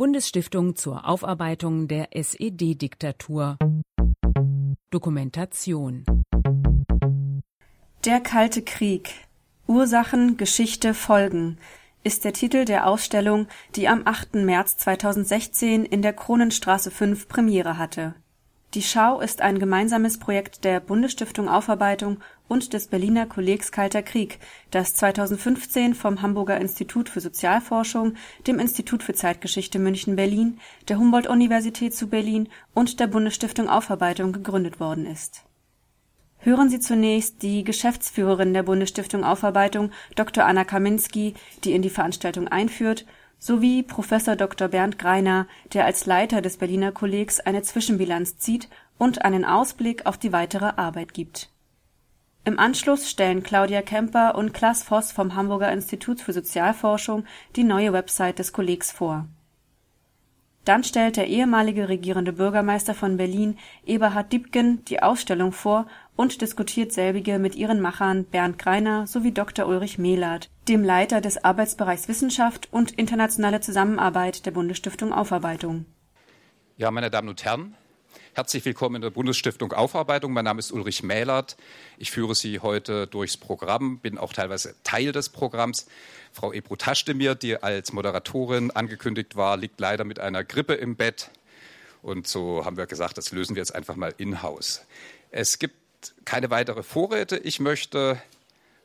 Bundesstiftung zur Aufarbeitung der SED-Diktatur. Dokumentation. Der Kalte Krieg. Ursachen, Geschichte, Folgen ist der Titel der Ausstellung, die am 8. März 2016 in der Kronenstraße 5 Premiere hatte. Die Schau ist ein gemeinsames Projekt der Bundesstiftung Aufarbeitung und des Berliner Kollegs Kalter Krieg, das 2015 vom Hamburger Institut für Sozialforschung, dem Institut für Zeitgeschichte München-Berlin, der Humboldt-Universität zu Berlin und der Bundesstiftung Aufarbeitung gegründet worden ist. Hören Sie zunächst die Geschäftsführerin der Bundesstiftung Aufarbeitung, Dr. Anna Kaminski, die in die Veranstaltung einführt sowie Professor Dr. Bernd Greiner, der als Leiter des Berliner Kollegs eine Zwischenbilanz zieht und einen Ausblick auf die weitere Arbeit gibt. Im Anschluss stellen Claudia Kemper und Klaas Voss vom Hamburger Institut für Sozialforschung die neue Website des Kollegs vor. Dann stellt der ehemalige regierende Bürgermeister von Berlin, Eberhard Diepgen, die Ausstellung vor und diskutiert selbige mit ihren Machern Bernd Greiner sowie Dr. Ulrich Mehlert, dem Leiter des Arbeitsbereichs Wissenschaft und internationale Zusammenarbeit der Bundesstiftung Aufarbeitung. Ja, meine Damen und Herren, herzlich willkommen in der Bundesstiftung Aufarbeitung. Mein Name ist Ulrich Mehlert. Ich führe Sie heute durchs Programm, bin auch teilweise Teil des Programms. Frau Ebru Taschdemir, die als Moderatorin angekündigt war, liegt leider mit einer Grippe im Bett. Und so haben wir gesagt, das lösen wir jetzt einfach mal in-house. Es gibt keine weitere Vorräte. Ich möchte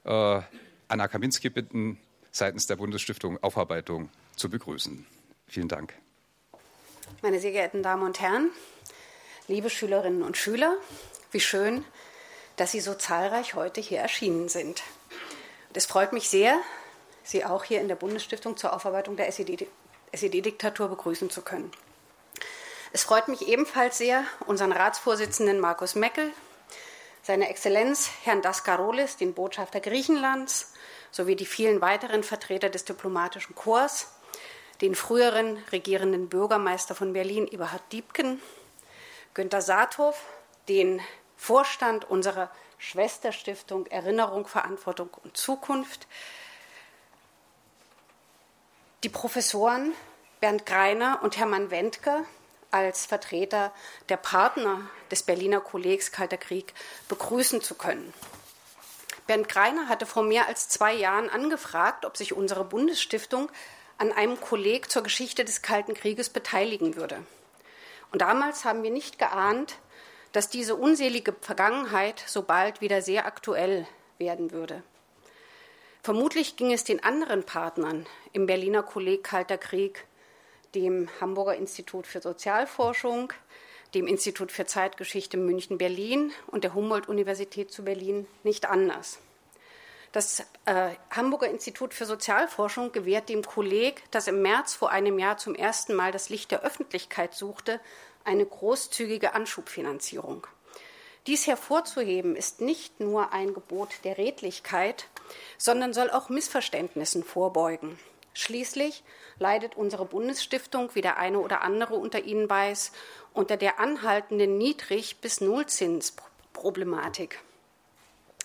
äh, Anna Kaminski bitten, seitens der Bundesstiftung Aufarbeitung zu begrüßen. Vielen Dank. Meine sehr geehrten Damen und Herren, liebe Schülerinnen und Schüler, wie schön, dass Sie so zahlreich heute hier erschienen sind. es freut mich sehr, Sie auch hier in der Bundesstiftung zur Aufarbeitung der SED-Diktatur begrüßen zu können. Es freut mich ebenfalls sehr, unseren Ratsvorsitzenden Markus Meckel seine Exzellenz Herrn Daskarolis, den Botschafter Griechenlands, sowie die vielen weiteren Vertreter des diplomatischen Korps, den früheren regierenden Bürgermeister von Berlin Eberhard Diebken, Günter Saathoff, den Vorstand unserer Schwesterstiftung Erinnerung, Verantwortung und Zukunft, die Professoren Bernd Greiner und Hermann Wendke, als Vertreter der Partner des Berliner Kollegs Kalter Krieg begrüßen zu können. Bernd Greiner hatte vor mehr als zwei Jahren angefragt, ob sich unsere Bundesstiftung an einem Kolleg zur Geschichte des Kalten Krieges beteiligen würde. Und damals haben wir nicht geahnt, dass diese unselige Vergangenheit so bald wieder sehr aktuell werden würde. Vermutlich ging es den anderen Partnern im Berliner Kolleg Kalter Krieg dem Hamburger Institut für Sozialforschung, dem Institut für Zeitgeschichte München-Berlin und der Humboldt-Universität zu Berlin nicht anders. Das äh, Hamburger Institut für Sozialforschung gewährt dem Kolleg, das im März vor einem Jahr zum ersten Mal das Licht der Öffentlichkeit suchte, eine großzügige Anschubfinanzierung. Dies hervorzuheben ist nicht nur ein Gebot der Redlichkeit, sondern soll auch Missverständnissen vorbeugen. Schließlich leidet unsere Bundesstiftung, wie der eine oder andere unter Ihnen weiß, unter der anhaltenden Niedrig- bis Nullzinsproblematik.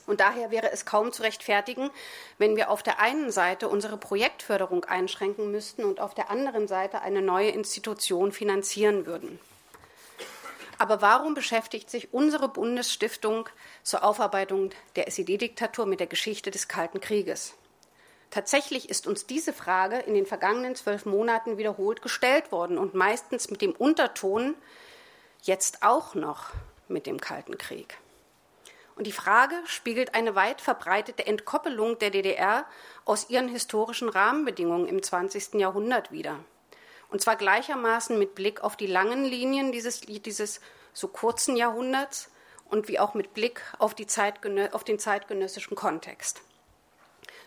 Und daher wäre es kaum zu rechtfertigen, wenn wir auf der einen Seite unsere Projektförderung einschränken müssten und auf der anderen Seite eine neue Institution finanzieren würden. Aber warum beschäftigt sich unsere Bundesstiftung zur Aufarbeitung der SED-Diktatur mit der Geschichte des Kalten Krieges? Tatsächlich ist uns diese Frage in den vergangenen zwölf Monaten wiederholt gestellt worden und meistens mit dem Unterton, jetzt auch noch mit dem Kalten Krieg. Und die Frage spiegelt eine weit verbreitete Entkoppelung der DDR aus ihren historischen Rahmenbedingungen im 20. Jahrhundert wider. Und zwar gleichermaßen mit Blick auf die langen Linien dieses, dieses so kurzen Jahrhunderts und wie auch mit Blick auf, auf den zeitgenössischen Kontext.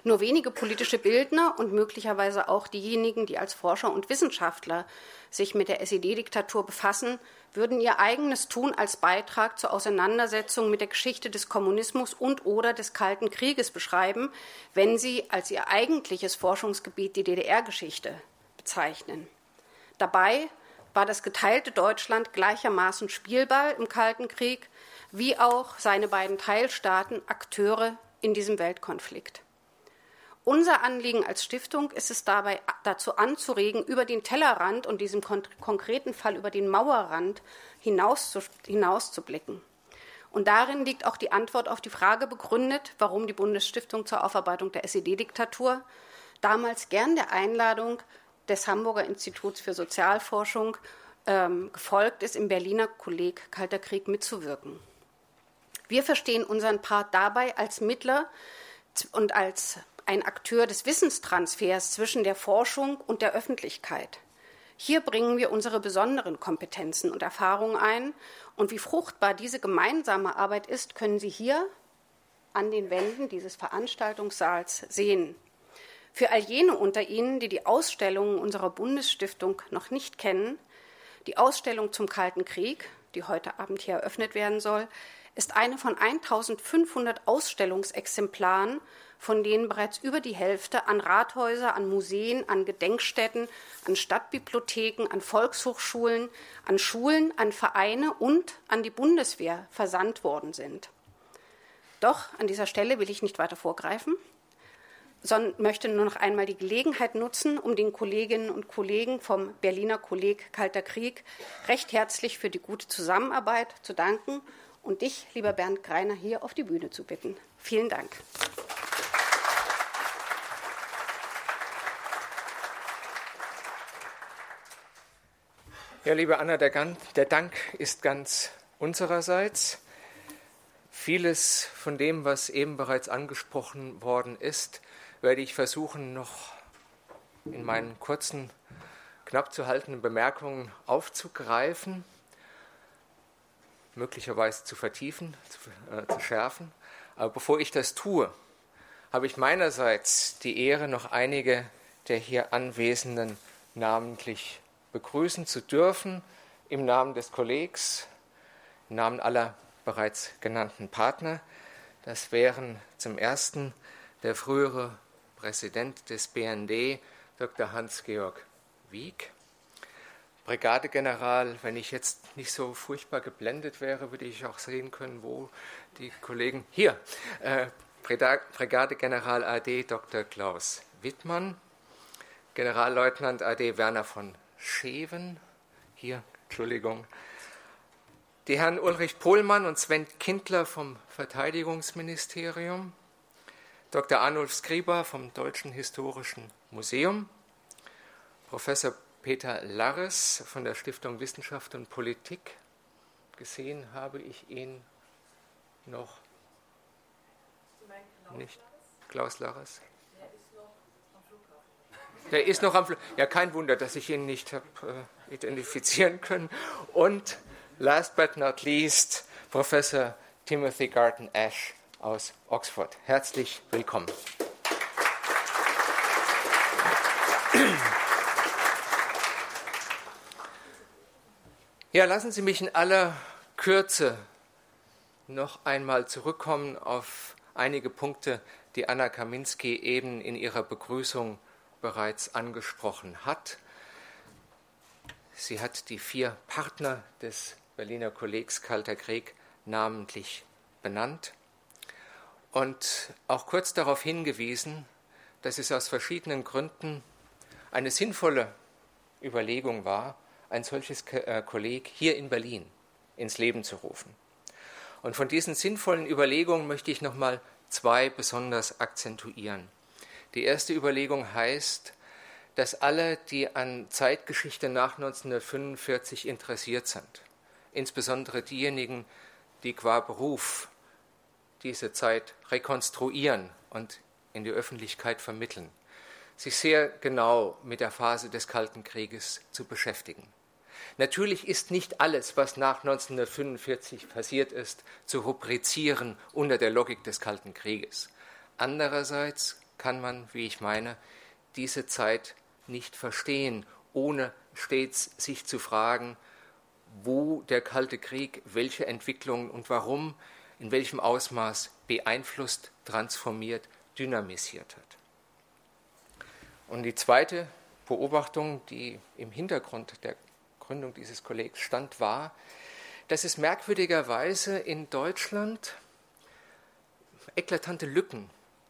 Nur wenige politische Bildner und möglicherweise auch diejenigen, die als Forscher und Wissenschaftler sich mit der SED-Diktatur befassen, würden ihr eigenes Tun als Beitrag zur Auseinandersetzung mit der Geschichte des Kommunismus und oder des Kalten Krieges beschreiben, wenn sie als ihr eigentliches Forschungsgebiet die DDR-Geschichte bezeichnen. Dabei war das geteilte Deutschland gleichermaßen Spielball im Kalten Krieg, wie auch seine beiden Teilstaaten Akteure in diesem Weltkonflikt. Unser Anliegen als Stiftung ist es dabei dazu anzuregen, über den Tellerrand und diesem konkreten Fall über den Mauerrand hinaus zu, hinauszublicken. Und darin liegt auch die Antwort auf die Frage begründet, warum die Bundesstiftung zur Aufarbeitung der SED-Diktatur damals gern der Einladung des Hamburger Instituts für Sozialforschung ähm, gefolgt ist, im Berliner Kolleg Kalter Krieg mitzuwirken. Wir verstehen unseren Part dabei als Mittler und als ein Akteur des Wissenstransfers zwischen der Forschung und der Öffentlichkeit. Hier bringen wir unsere besonderen Kompetenzen und Erfahrungen ein. Und wie fruchtbar diese gemeinsame Arbeit ist, können Sie hier an den Wänden dieses Veranstaltungssaals sehen. Für all jene unter Ihnen, die die Ausstellungen unserer Bundesstiftung noch nicht kennen, die Ausstellung zum Kalten Krieg, die heute Abend hier eröffnet werden soll, ist eine von 1500 Ausstellungsexemplaren, von denen bereits über die Hälfte an Rathäuser, an Museen, an Gedenkstätten, an Stadtbibliotheken, an Volkshochschulen, an Schulen, an Vereine und an die Bundeswehr versandt worden sind. Doch an dieser Stelle will ich nicht weiter vorgreifen, sondern möchte nur noch einmal die Gelegenheit nutzen, um den Kolleginnen und Kollegen vom Berliner Kolleg Kalter Krieg recht herzlich für die gute Zusammenarbeit zu danken und dich, lieber Bernd Greiner, hier auf die Bühne zu bitten. Vielen Dank. Ja, liebe Anna, der, der Dank ist ganz unsererseits. Vieles von dem, was eben bereits angesprochen worden ist, werde ich versuchen, noch in meinen kurzen, knapp zu haltenden Bemerkungen aufzugreifen möglicherweise zu vertiefen, zu, äh, zu schärfen. Aber bevor ich das tue, habe ich meinerseits die Ehre, noch einige der hier Anwesenden namentlich begrüßen zu dürfen, im Namen des Kollegs, im Namen aller bereits genannten Partner. Das wären zum ersten der frühere Präsident des BND, Dr. Hans-Georg Wieck, Brigadegeneral, wenn ich jetzt nicht so furchtbar geblendet wäre, würde ich auch sehen können, wo die Kollegen. Hier, äh, Brigadegeneral AD Dr. Klaus Wittmann, Generalleutnant AD Werner von Scheven, hier, Entschuldigung, die Herren Ulrich Pohlmann und Sven Kindler vom Verteidigungsministerium, Dr. Arnulf Skriba vom Deutschen Historischen Museum, Professor Peter Larres von der Stiftung Wissenschaft und Politik. Gesehen habe ich ihn noch nicht. Klaus Larres? Der ist noch am Flughafen. Ja, kein Wunder, dass ich ihn nicht habe äh, identifizieren können. Und last but not least, Professor Timothy Garton Ash aus Oxford. Herzlich willkommen. Ja, lassen Sie mich in aller Kürze noch einmal zurückkommen auf einige Punkte, die Anna Kaminski eben in ihrer Begrüßung bereits angesprochen hat. Sie hat die vier Partner des Berliner Kollegs Kalter Krieg namentlich benannt und auch kurz darauf hingewiesen, dass es aus verschiedenen Gründen eine sinnvolle Überlegung war, ein solches äh, Kolleg hier in Berlin ins Leben zu rufen. Und von diesen sinnvollen Überlegungen möchte ich nochmal zwei besonders akzentuieren. Die erste Überlegung heißt, dass alle, die an Zeitgeschichte nach 1945 interessiert sind, insbesondere diejenigen, die qua Beruf diese Zeit rekonstruieren und in die Öffentlichkeit vermitteln, sich sehr genau mit der Phase des Kalten Krieges zu beschäftigen. Natürlich ist nicht alles, was nach 1945 passiert ist, zu rubrizieren unter der Logik des Kalten Krieges. Andererseits kann man, wie ich meine, diese Zeit nicht verstehen, ohne stets sich zu fragen, wo der Kalte Krieg welche Entwicklungen und warum, in welchem Ausmaß beeinflusst, transformiert, dynamisiert hat. Und die zweite Beobachtung, die im Hintergrund der Gründung dieses Kollegs stand, war, dass es merkwürdigerweise in Deutschland eklatante Lücken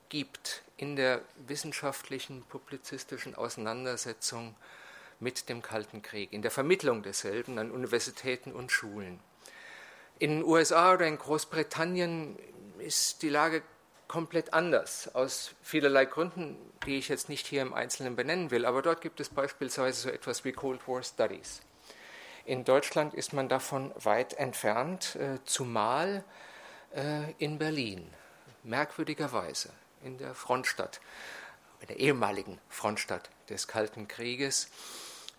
gibt in der wissenschaftlichen, publizistischen Auseinandersetzung mit dem Kalten Krieg, in der Vermittlung desselben an Universitäten und Schulen. In den USA oder in Großbritannien ist die Lage komplett anders, aus vielerlei Gründen, die ich jetzt nicht hier im Einzelnen benennen will. Aber dort gibt es beispielsweise so etwas wie Cold War Studies. In Deutschland ist man davon weit entfernt, äh, zumal äh, in Berlin, merkwürdigerweise, in der Frontstadt, in der ehemaligen Frontstadt des Kalten Krieges,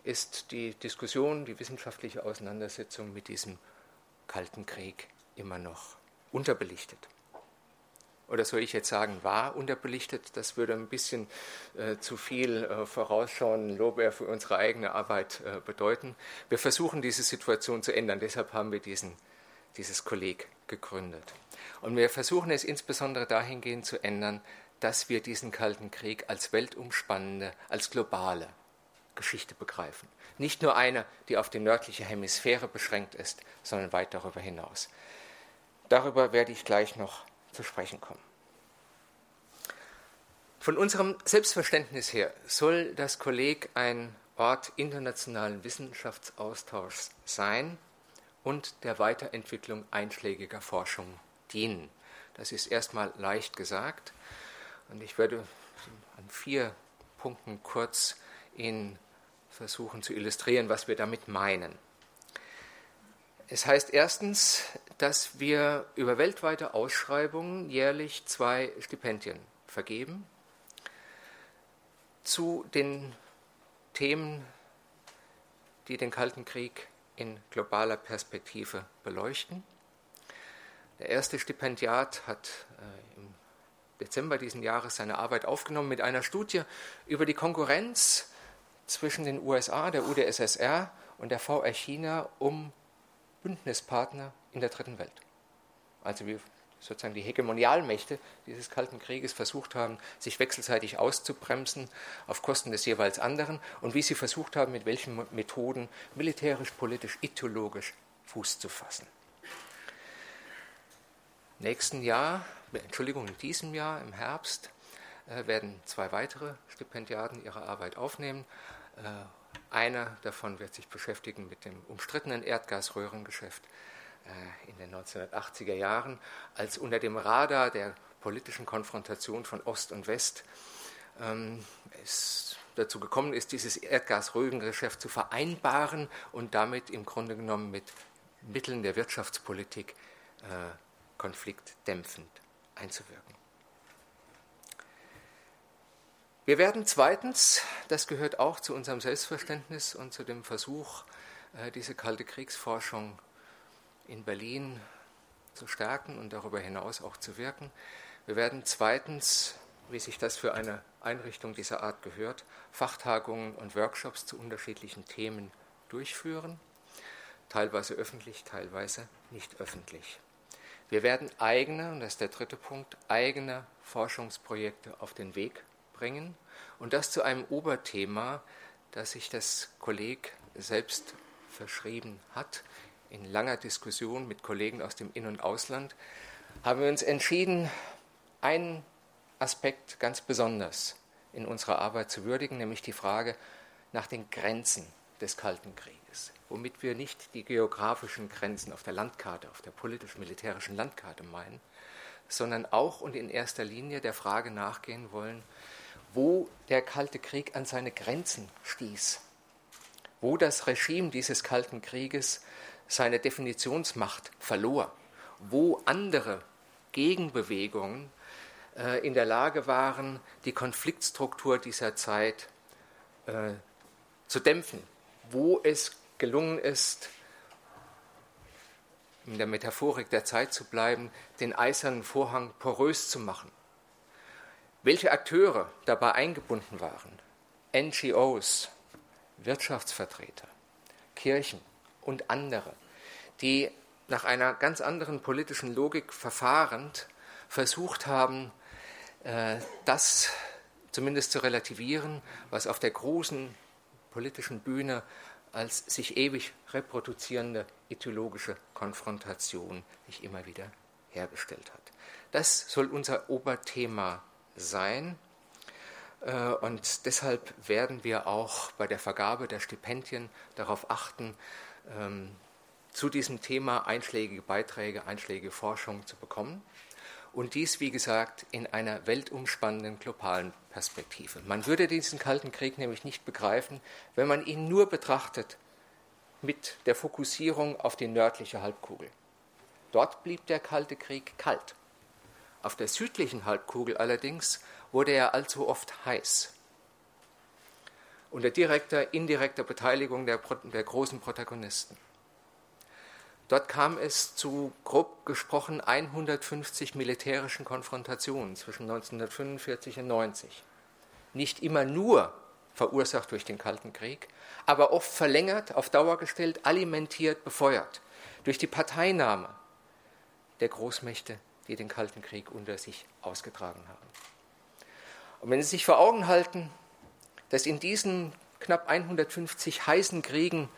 ist die Diskussion, die wissenschaftliche Auseinandersetzung mit diesem Kalten Krieg immer noch unterbelichtet oder soll ich jetzt sagen, war unterbelichtet. Das würde ein bisschen äh, zu viel äh, vorausschauen, Lobär für unsere eigene Arbeit äh, bedeuten. Wir versuchen diese Situation zu ändern, deshalb haben wir diesen, dieses Kolleg gegründet. Und wir versuchen es insbesondere dahingehend zu ändern, dass wir diesen Kalten Krieg als weltumspannende, als globale Geschichte begreifen. Nicht nur eine, die auf die nördliche Hemisphäre beschränkt ist, sondern weit darüber hinaus. Darüber werde ich gleich noch zu sprechen kommen. Von unserem Selbstverständnis her soll das Kolleg ein Ort internationalen Wissenschaftsaustauschs sein und der Weiterentwicklung einschlägiger Forschung dienen. Das ist erstmal leicht gesagt und ich werde an vier Punkten kurz Ihnen versuchen zu illustrieren, was wir damit meinen. Es heißt erstens, dass wir über weltweite Ausschreibungen jährlich zwei Stipendien vergeben zu den Themen, die den Kalten Krieg in globaler Perspektive beleuchten. Der erste Stipendiat hat äh, im Dezember diesen Jahres seine Arbeit aufgenommen mit einer Studie über die Konkurrenz zwischen den USA, der UdSSR und der VR China um Bündnispartner in der dritten Welt. Also wie sozusagen die Hegemonialmächte dieses Kalten Krieges versucht haben, sich wechselseitig auszubremsen auf Kosten des jeweils anderen und wie sie versucht haben, mit welchen Methoden militärisch, politisch, ideologisch Fuß zu fassen. Nächsten Jahr, Entschuldigung, in diesem Jahr, im Herbst, äh, werden zwei weitere Stipendiaten ihre Arbeit aufnehmen. Äh, einer davon wird sich beschäftigen mit dem umstrittenen Erdgasröhrengeschäft in den 1980er Jahren, als unter dem Radar der politischen Konfrontation von Ost und West ähm, es dazu gekommen ist, dieses Erdgasröhrengeschäft zu vereinbaren und damit im Grunde genommen mit Mitteln der Wirtschaftspolitik äh, konfliktdämpfend einzuwirken. Wir werden zweitens, das gehört auch zu unserem Selbstverständnis und zu dem Versuch, äh, diese kalte Kriegsforschung in Berlin zu stärken und darüber hinaus auch zu wirken. Wir werden zweitens, wie sich das für eine Einrichtung dieser Art gehört, Fachtagungen und Workshops zu unterschiedlichen Themen durchführen, teilweise öffentlich, teilweise nicht öffentlich. Wir werden eigene, und das ist der dritte Punkt, eigene Forschungsprojekte auf den Weg bringen und das zu einem Oberthema, das sich das Kolleg selbst verschrieben hat, in langer Diskussion mit Kollegen aus dem In- und Ausland, haben wir uns entschieden, einen Aspekt ganz besonders in unserer Arbeit zu würdigen, nämlich die Frage nach den Grenzen des Kalten Krieges, womit wir nicht die geografischen Grenzen auf der Landkarte, auf der politisch-militärischen Landkarte meinen, sondern auch und in erster Linie der Frage nachgehen wollen, wo der Kalte Krieg an seine Grenzen stieß, wo das Regime dieses Kalten Krieges seine Definitionsmacht verlor, wo andere Gegenbewegungen äh, in der Lage waren, die Konfliktstruktur dieser Zeit äh, zu dämpfen, wo es gelungen ist, in der Metaphorik der Zeit zu bleiben, den eisernen Vorhang porös zu machen. Welche Akteure dabei eingebunden waren? NGOs, Wirtschaftsvertreter, Kirchen, und andere, die nach einer ganz anderen politischen Logik verfahrend versucht haben, äh, das zumindest zu relativieren, was auf der großen politischen Bühne als sich ewig reproduzierende ideologische Konfrontation sich immer wieder hergestellt hat. Das soll unser Oberthema sein. Äh, und deshalb werden wir auch bei der Vergabe der Stipendien darauf achten, ähm, zu diesem Thema einschlägige Beiträge, einschlägige Forschung zu bekommen. Und dies, wie gesagt, in einer weltumspannenden globalen Perspektive. Man würde diesen Kalten Krieg nämlich nicht begreifen, wenn man ihn nur betrachtet mit der Fokussierung auf die nördliche Halbkugel. Dort blieb der Kalte Krieg kalt. Auf der südlichen Halbkugel allerdings wurde er allzu oft heiß. Unter direkter, indirekter Beteiligung der, der großen Protagonisten. Dort kam es zu grob gesprochen 150 militärischen Konfrontationen zwischen 1945 und 1990. Nicht immer nur verursacht durch den Kalten Krieg, aber oft verlängert, auf Dauer gestellt, alimentiert, befeuert durch die Parteinahme der Großmächte, die den Kalten Krieg unter sich ausgetragen haben. Und wenn Sie sich vor Augen halten, dass in diesen knapp 150 heißen Kriegen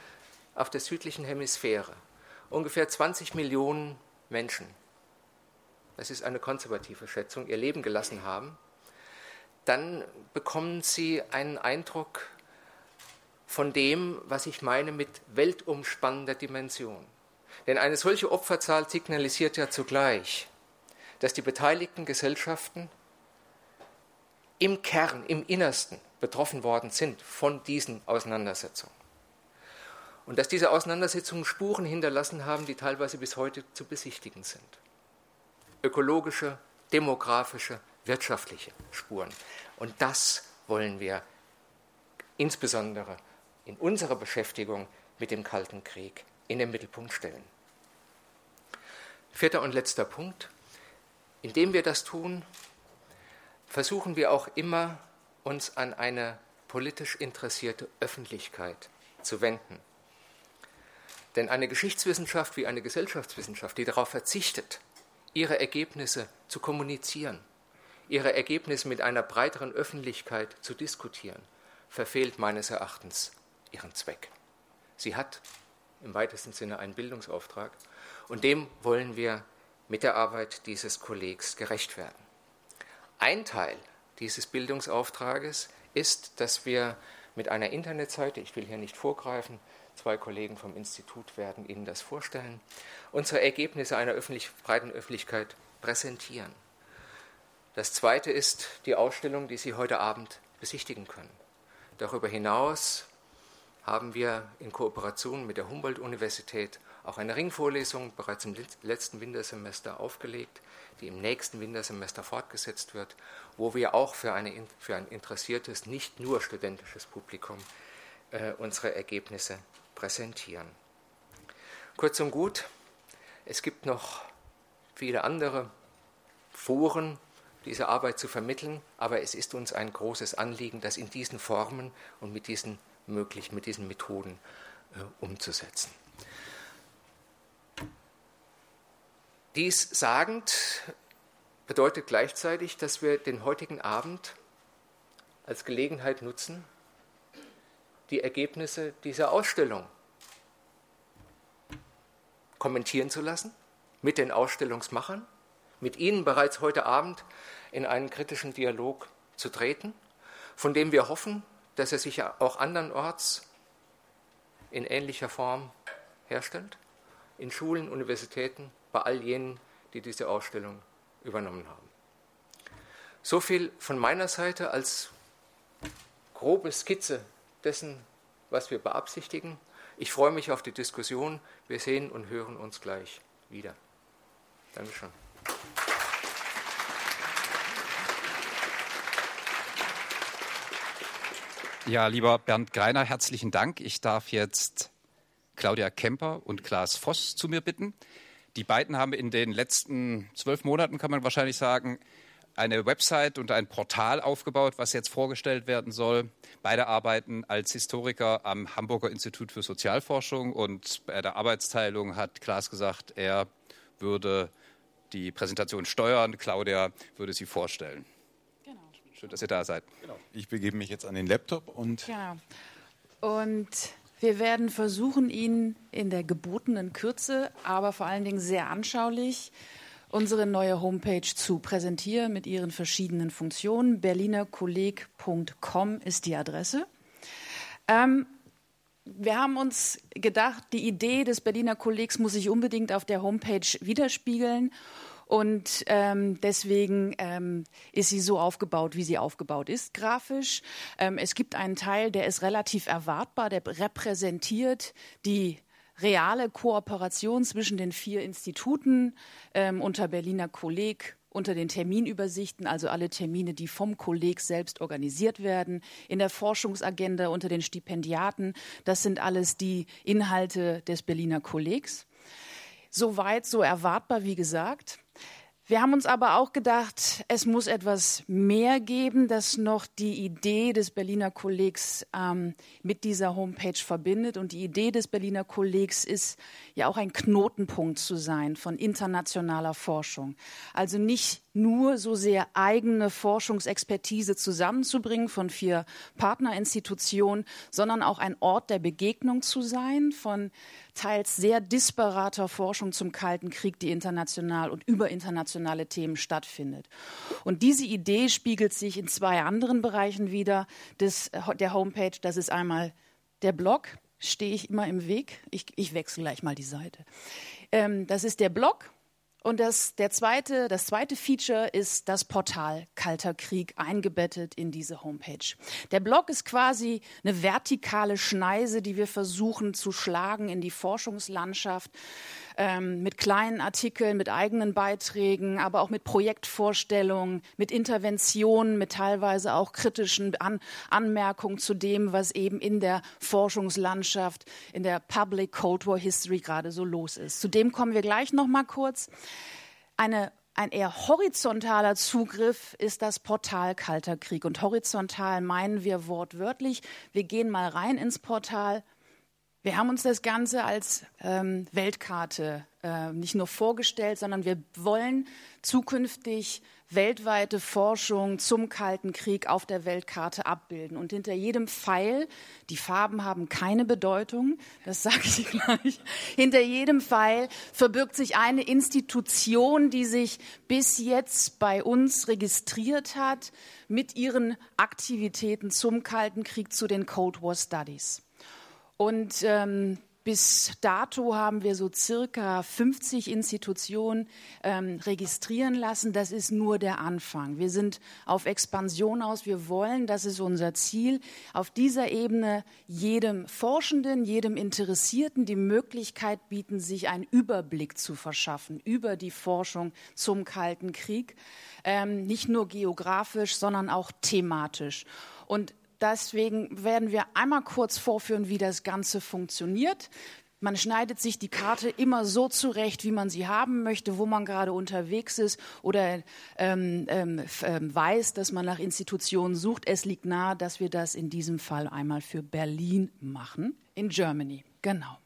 auf der südlichen Hemisphäre ungefähr 20 Millionen Menschen, das ist eine konservative Schätzung, ihr Leben gelassen haben, dann bekommen Sie einen Eindruck von dem, was ich meine mit weltumspannender Dimension. Denn eine solche Opferzahl signalisiert ja zugleich, dass die beteiligten Gesellschaften im Kern, im Innersten betroffen worden sind von diesen Auseinandersetzungen. Und dass diese Auseinandersetzungen Spuren hinterlassen haben, die teilweise bis heute zu besichtigen sind. Ökologische, demografische, wirtschaftliche Spuren. Und das wollen wir insbesondere in unserer Beschäftigung mit dem Kalten Krieg in den Mittelpunkt stellen. Vierter und letzter Punkt. Indem wir das tun, versuchen wir auch immer, uns an eine politisch interessierte Öffentlichkeit zu wenden. Denn eine Geschichtswissenschaft wie eine Gesellschaftswissenschaft, die darauf verzichtet, ihre Ergebnisse zu kommunizieren, ihre Ergebnisse mit einer breiteren Öffentlichkeit zu diskutieren, verfehlt meines Erachtens ihren Zweck. Sie hat im weitesten Sinne einen Bildungsauftrag und dem wollen wir mit der Arbeit dieses Kollegs gerecht werden. Ein Teil dieses Bildungsauftrages ist, dass wir mit einer Internetseite, ich will hier nicht vorgreifen, Zwei Kollegen vom Institut werden Ihnen das vorstellen. Unsere Ergebnisse einer öffentlich, breiten Öffentlichkeit präsentieren. Das zweite ist die Ausstellung, die Sie heute Abend besichtigen können. Darüber hinaus haben wir in Kooperation mit der Humboldt-Universität auch eine Ringvorlesung bereits im letzten Wintersemester aufgelegt, die im nächsten Wintersemester fortgesetzt wird, wo wir auch für, eine, für ein interessiertes, nicht nur studentisches Publikum äh, unsere Ergebnisse präsentieren. Kurz und gut, es gibt noch viele andere Foren, diese Arbeit zu vermitteln, aber es ist uns ein großes Anliegen, das in diesen Formen und mit diesen möglich mit diesen Methoden äh, umzusetzen. Dies sagend bedeutet gleichzeitig, dass wir den heutigen Abend als Gelegenheit nutzen, die Ergebnisse dieser Ausstellung kommentieren zu lassen mit den Ausstellungsmachern, mit ihnen bereits heute Abend in einen kritischen Dialog zu treten, von dem wir hoffen, dass er sich auch andernorts in ähnlicher Form herstellt, in Schulen, Universitäten, bei all jenen, die diese Ausstellung übernommen haben. So viel von meiner Seite als grobe Skizze dessen, was wir beabsichtigen. Ich freue mich auf die Diskussion. Wir sehen und hören uns gleich wieder. Dankeschön. Ja, lieber Bernd Greiner, herzlichen Dank. Ich darf jetzt Claudia Kemper und Klaas Voss zu mir bitten. Die beiden haben in den letzten zwölf Monaten, kann man wahrscheinlich sagen, eine Website und ein Portal aufgebaut, was jetzt vorgestellt werden soll. Beide arbeiten als Historiker am Hamburger Institut für Sozialforschung und bei der Arbeitsteilung hat Klaas gesagt, er würde die Präsentation steuern, Claudia würde sie vorstellen. Genau. Schön, dass ihr da seid. Genau. Ich begebe mich jetzt an den Laptop und. Genau. Und wir werden versuchen, Ihnen in der gebotenen Kürze, aber vor allen Dingen sehr anschaulich unsere neue Homepage zu präsentieren mit ihren verschiedenen Funktionen. berlinerkolleg.com ist die Adresse. Ähm, wir haben uns gedacht, die Idee des Berliner Kollegs muss sich unbedingt auf der Homepage widerspiegeln. Und ähm, deswegen ähm, ist sie so aufgebaut, wie sie aufgebaut ist, grafisch. Ähm, es gibt einen Teil, der ist relativ erwartbar, der repräsentiert die reale Kooperation zwischen den vier Instituten ähm, unter Berliner Kolleg unter den Terminübersichten, also alle Termine, die vom Kolleg selbst organisiert werden, in der Forschungsagenda unter den Stipendiaten. Das sind alles die Inhalte des Berliner Kollegs. Soweit so erwartbar, wie gesagt. Wir haben uns aber auch gedacht, es muss etwas mehr geben, das noch die Idee des Berliner Kollegs ähm, mit dieser Homepage verbindet. Und die Idee des Berliner Kollegs ist ja auch ein Knotenpunkt zu sein von internationaler Forschung. Also nicht nur so sehr eigene Forschungsexpertise zusammenzubringen von vier Partnerinstitutionen, sondern auch ein Ort der Begegnung zu sein von teils sehr disparater Forschung zum Kalten Krieg, die international und über internationale Themen stattfindet. Und diese Idee spiegelt sich in zwei anderen Bereichen wieder des, der Homepage. Das ist einmal der Blog, stehe ich immer im Weg. Ich, ich wechsle gleich mal die Seite. Ähm, das ist der Blog und das, der zweite, das zweite Feature ist das Portal Kalter Krieg eingebettet in diese Homepage. Der Blog ist quasi eine vertikale Schneise, die wir versuchen zu schlagen in die Forschungslandschaft ähm, mit kleinen Artikeln, mit eigenen Beiträgen, aber auch mit Projektvorstellungen, mit Interventionen, mit teilweise auch kritischen An Anmerkungen zu dem, was eben in der Forschungslandschaft, in der Public Cold War History gerade so los ist. Zu dem kommen wir gleich noch mal kurz. Eine ein eher horizontaler Zugriff ist das Portal Kalter Krieg. Und horizontal meinen wir wortwörtlich, wir gehen mal rein ins Portal, wir haben uns das Ganze als ähm, Weltkarte äh, nicht nur vorgestellt, sondern wir wollen zukünftig weltweite Forschung zum Kalten Krieg auf der Weltkarte abbilden. Und hinter jedem Pfeil, die Farben haben keine Bedeutung, das sage ich gleich, hinter jedem Pfeil verbirgt sich eine Institution, die sich bis jetzt bei uns registriert hat mit ihren Aktivitäten zum Kalten Krieg, zu den Cold War Studies. Und ähm, bis dato haben wir so circa 50 Institutionen ähm, registrieren lassen. Das ist nur der Anfang. Wir sind auf Expansion aus. Wir wollen, das ist unser Ziel, auf dieser Ebene jedem Forschenden, jedem Interessierten die Möglichkeit bieten, sich einen Überblick zu verschaffen über die Forschung zum Kalten Krieg. Ähm, nicht nur geografisch, sondern auch thematisch. Und Deswegen werden wir einmal kurz vorführen, wie das Ganze funktioniert. Man schneidet sich die Karte immer so zurecht, wie man sie haben möchte, wo man gerade unterwegs ist oder ähm, ähm, ähm, weiß, dass man nach Institutionen sucht. Es liegt nahe, dass wir das in diesem Fall einmal für Berlin machen, in Germany. Genau.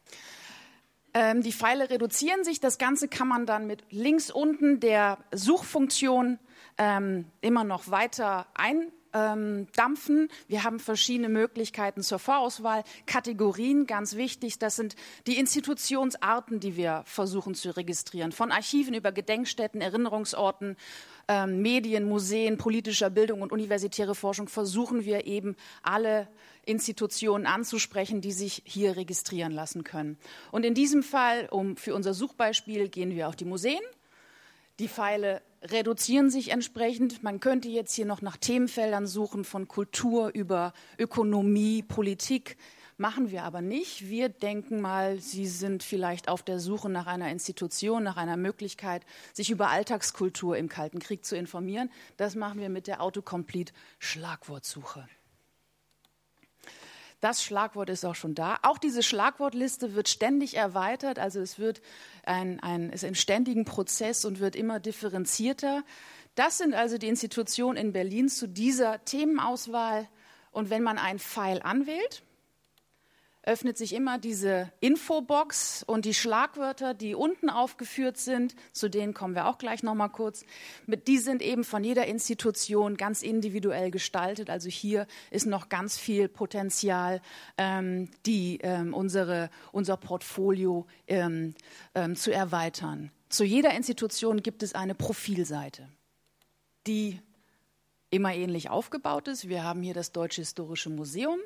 Ähm, die Pfeile reduzieren sich. Das Ganze kann man dann mit links unten der Suchfunktion ähm, immer noch weiter ein ähm, dampfen. Wir haben verschiedene Möglichkeiten zur Vorauswahl. Kategorien, ganz wichtig, das sind die Institutionsarten, die wir versuchen zu registrieren. Von Archiven über Gedenkstätten, Erinnerungsorten, ähm, Medien, Museen, politischer Bildung und universitäre Forschung versuchen wir eben alle Institutionen anzusprechen, die sich hier registrieren lassen können. Und in diesem Fall, um für unser Suchbeispiel, gehen wir auf die Museen. Die Pfeile reduzieren sich entsprechend. Man könnte jetzt hier noch nach Themenfeldern suchen, von Kultur über Ökonomie, Politik. Machen wir aber nicht. Wir denken mal, Sie sind vielleicht auf der Suche nach einer Institution, nach einer Möglichkeit, sich über Alltagskultur im Kalten Krieg zu informieren. Das machen wir mit der Autocomplete Schlagwortsuche. Das Schlagwort ist auch schon da. Auch diese Schlagwortliste wird ständig erweitert, also es wird ein, ein, ist ein ständigen Prozess und wird immer differenzierter. Das sind also die Institutionen in Berlin zu dieser Themenauswahl. Und wenn man einen Pfeil anwählt, öffnet sich immer diese Infobox und die Schlagwörter, die unten aufgeführt sind, zu denen kommen wir auch gleich noch mal kurz. Die sind eben von jeder Institution ganz individuell gestaltet. Also hier ist noch ganz viel Potenzial, ähm, die ähm, unsere unser Portfolio ähm, ähm zu erweitern. zu jeder Institution gibt es eine Profilseite, die immer ähnlich aufgebaut ist. Wir haben hier das Deutsche Historische Museum.